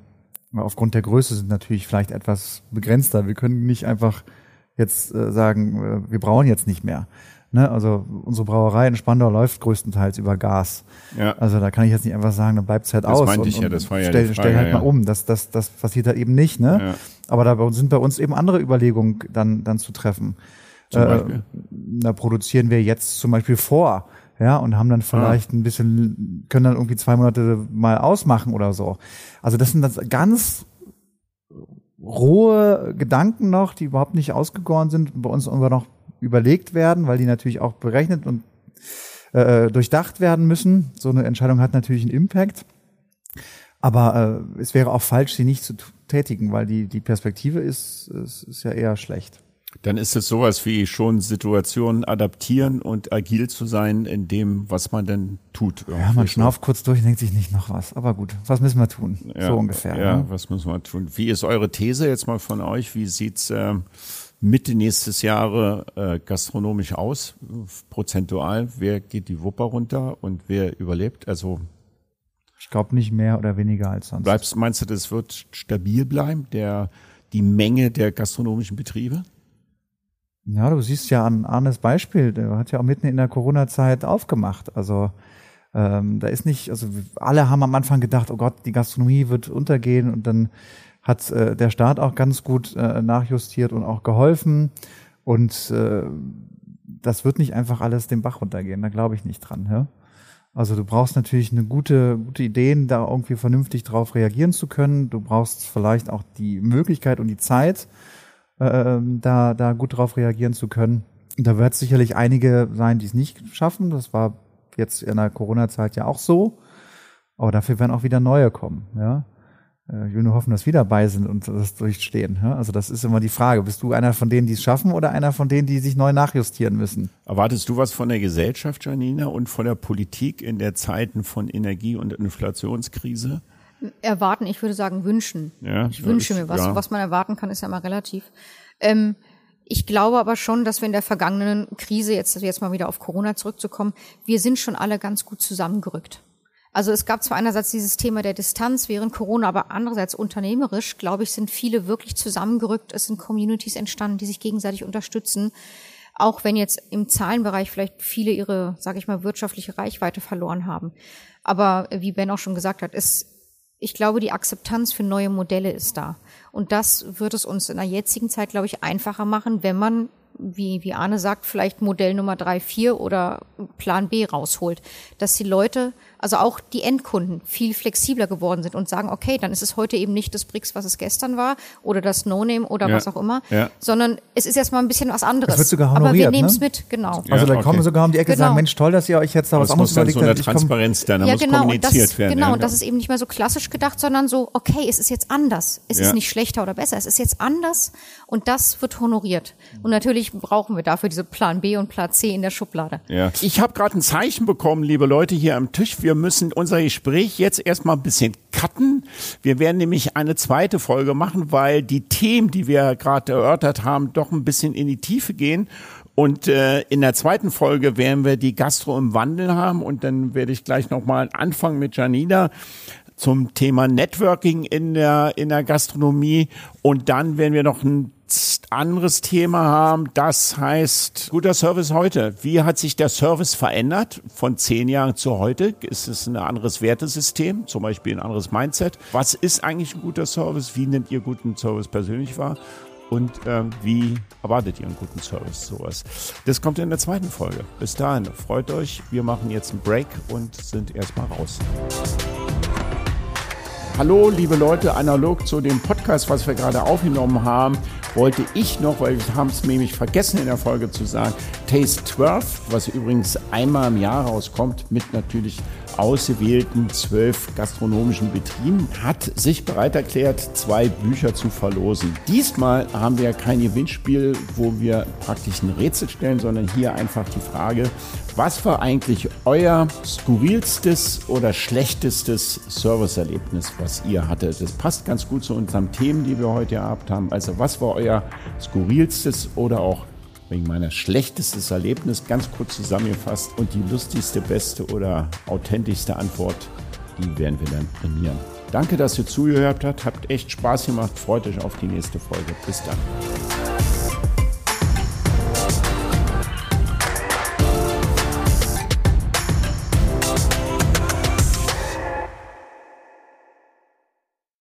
aufgrund der Größe sind natürlich vielleicht etwas begrenzter. Wir können nicht einfach jetzt äh, sagen, äh, wir brauchen jetzt nicht mehr. Ne? Also unsere Brauerei in Spandau läuft größtenteils über Gas. Ja. Also da kann ich jetzt nicht einfach sagen, dann bleibt's halt Das aus. meinte und, ich ja, das war ja stell, die stell Frage, halt ja. mal um. Das, das, das passiert halt eben nicht. Ne? Ja. Aber da sind bei uns eben andere Überlegungen dann, dann zu treffen. Zum Äh, Beispiel? Da produzieren wir jetzt zum Beispiel vor, ja, und haben dann Ah. vielleicht ein bisschen, können dann irgendwie zwei Monate mal ausmachen oder so. Also das sind das ganz rohe Gedanken noch, die überhaupt nicht ausgegoren sind bei uns immer noch überlegt werden, weil die natürlich auch berechnet und äh, durchdacht werden müssen. So eine Entscheidung hat natürlich einen Impact. Aber äh, es wäre auch falsch, sie nicht zu tätigen, weil die, die Perspektive ist, ist, ist ja eher schlecht. Dann ist es sowas wie schon Situationen adaptieren und agil zu sein in dem, was man denn tut. Ja, man schnauft kurz durch und denkt sich nicht noch was. Aber gut, was müssen wir tun? Ja, so ungefähr. Ja, Ne? was müssen wir tun? Wie ist eure These jetzt mal von euch? Wie sieht's ähm, Mitte nächstes Jahre äh, gastronomisch aus, prozentual? Wer geht die Wupper runter und wer überlebt? Also Ich glaube nicht mehr oder weniger als sonst. bleibst, meinst du, das wird stabil bleiben, der die Menge der gastronomischen Betriebe? Ja, du siehst ja an Arnes Beispiel, der hat ja auch mitten in der Corona-Zeit aufgemacht. Also ähm, da ist nicht, also alle haben am Anfang gedacht, oh Gott, die Gastronomie wird untergehen und dann hat äh, der Staat auch ganz gut äh, nachjustiert und auch geholfen. Und äh, das wird nicht einfach alles den Bach runtergehen, da glaube ich nicht dran. Ja? Also du brauchst natürlich eine gute, gute Ideen, da irgendwie vernünftig drauf reagieren zu können. Du brauchst vielleicht auch die Möglichkeit und die Zeit, ähm, da, da gut drauf reagieren zu können. Da wird sicherlich einige sein, die es nicht schaffen. Das war jetzt in der Corona-Zeit ja auch so. Aber dafür werden auch wieder neue kommen, ja. Äh, Ich will nur hoffen, dass wir dabei sind und das durchstehen. Also das ist immer die Frage. Bist du einer von denen, die es schaffen oder einer von denen, die sich neu nachjustieren müssen? Erwartest du was von der Gesellschaft, Janina, und von der Politik in der Zeiten von Energie- und Inflationskrise? Erwarten, ich würde sagen wünschen. Ja, ich wünsche ich- mir was. ja. Was man erwarten kann, ist ja immer relativ. Ähm, ich glaube aber schon, dass wir in der vergangenen Krise, jetzt, jetzt mal wieder auf Corona zurückzukommen, wir sind schon alle ganz gut zusammengerückt. Also es gab zwar einerseits dieses Thema der Distanz während Corona, aber andererseits unternehmerisch, glaube ich, sind viele wirklich zusammengerückt. Es sind Communities entstanden, die sich gegenseitig unterstützen. Auch wenn jetzt im Zahlenbereich vielleicht viele ihre, sage ich mal, wirtschaftliche Reichweite verloren haben. Aber wie Ben auch schon gesagt hat, es ich glaube, die Akzeptanz für neue Modelle ist da. Und das wird es uns in der jetzigen Zeit, glaube ich, einfacher machen, wenn man wie, wie Arne sagt, vielleicht Modell Nummer drei, vier oder Plan B rausholt. Dass die Leute, also auch die Endkunden, viel flexibler geworden sind und sagen, okay, dann ist es heute eben nicht das BRICS, was es gestern war, oder das No-Name oder Ja. was auch immer, Ja. sondern es ist erstmal ein bisschen was anderes. Das wird sogar Aber wir honoriert, nehmen es ne? mit, genau. Also da kommen okay. sogar um die Ecke und Genau. sagen, Mensch, toll, dass ihr euch jetzt da was es muss anderes dann überlegt so eine habt. Ich komm- Transparenz dann, da ja, muss genau, und kommuniziert das, werden. genau, ja. und das ist eben nicht mehr so klassisch gedacht, sondern so, okay, es ist jetzt anders. Es Ja. ist nicht schlechter oder besser, es ist jetzt anders und das wird honoriert. Und natürlich brauchen wir dafür diese Plan B und Plan C in der Schublade. Ja. Ich habe gerade ein Zeichen bekommen, liebe Leute hier am Tisch. Wir müssen unser Gespräch jetzt erstmal ein bisschen cutten. Wir werden nämlich eine zweite Folge machen, weil die Themen, die wir gerade erörtert haben, doch ein bisschen in die Tiefe gehen. Und äh, in der zweiten Folge werden wir die Gastro im Wandel haben und dann werde ich gleich nochmal anfangen mit Janina zum Thema Networking in der, in der Gastronomie. Und dann werden wir noch ein anderes Thema haben. Das heißt, guter Service heute. Wie hat sich der Service verändert von zehn Jahren zu heute? Ist es ein anderes Wertesystem, zum Beispiel ein anderes Mindset? Was ist eigentlich ein guter Service? Wie nennt ihr guten Service persönlich wahr? Und ähm, wie erwartet ihr einen guten Service? Sowas. Das kommt in der zweiten Folge. Bis dahin, freut euch. Wir machen jetzt einen Break und sind erstmal raus. Hallo, liebe Leute, analog zu dem Podcast, was wir gerade aufgenommen haben, wollte ich noch, weil wir haben es nämlich vergessen in der Folge zu sagen, Taste 12, was übrigens einmal im Jahr rauskommt, mit natürlich ausgewählten zwölf gastronomischen Betrieben, hat sich bereit erklärt, zwei Bücher zu verlosen. Diesmal haben wir kein Gewinnspiel, wo wir praktisch ein Rätsel stellen, sondern hier einfach die Frage, was war eigentlich euer skurrilstes oder schlechtestes Serviceerlebnis, was ihr hattet? Das passt ganz gut zu unseren Themen, die wir heute gehabt haben. Also was war euer skurrilstes oder auch wegen meiner schlechtestes Erlebnis, ganz kurz zusammengefasst und die lustigste, beste oder authentischste Antwort, die werden wir dann prämieren. Danke, dass ihr zugehört habt, habt echt Spaß gemacht, freut euch auf die nächste Folge. Bis dann.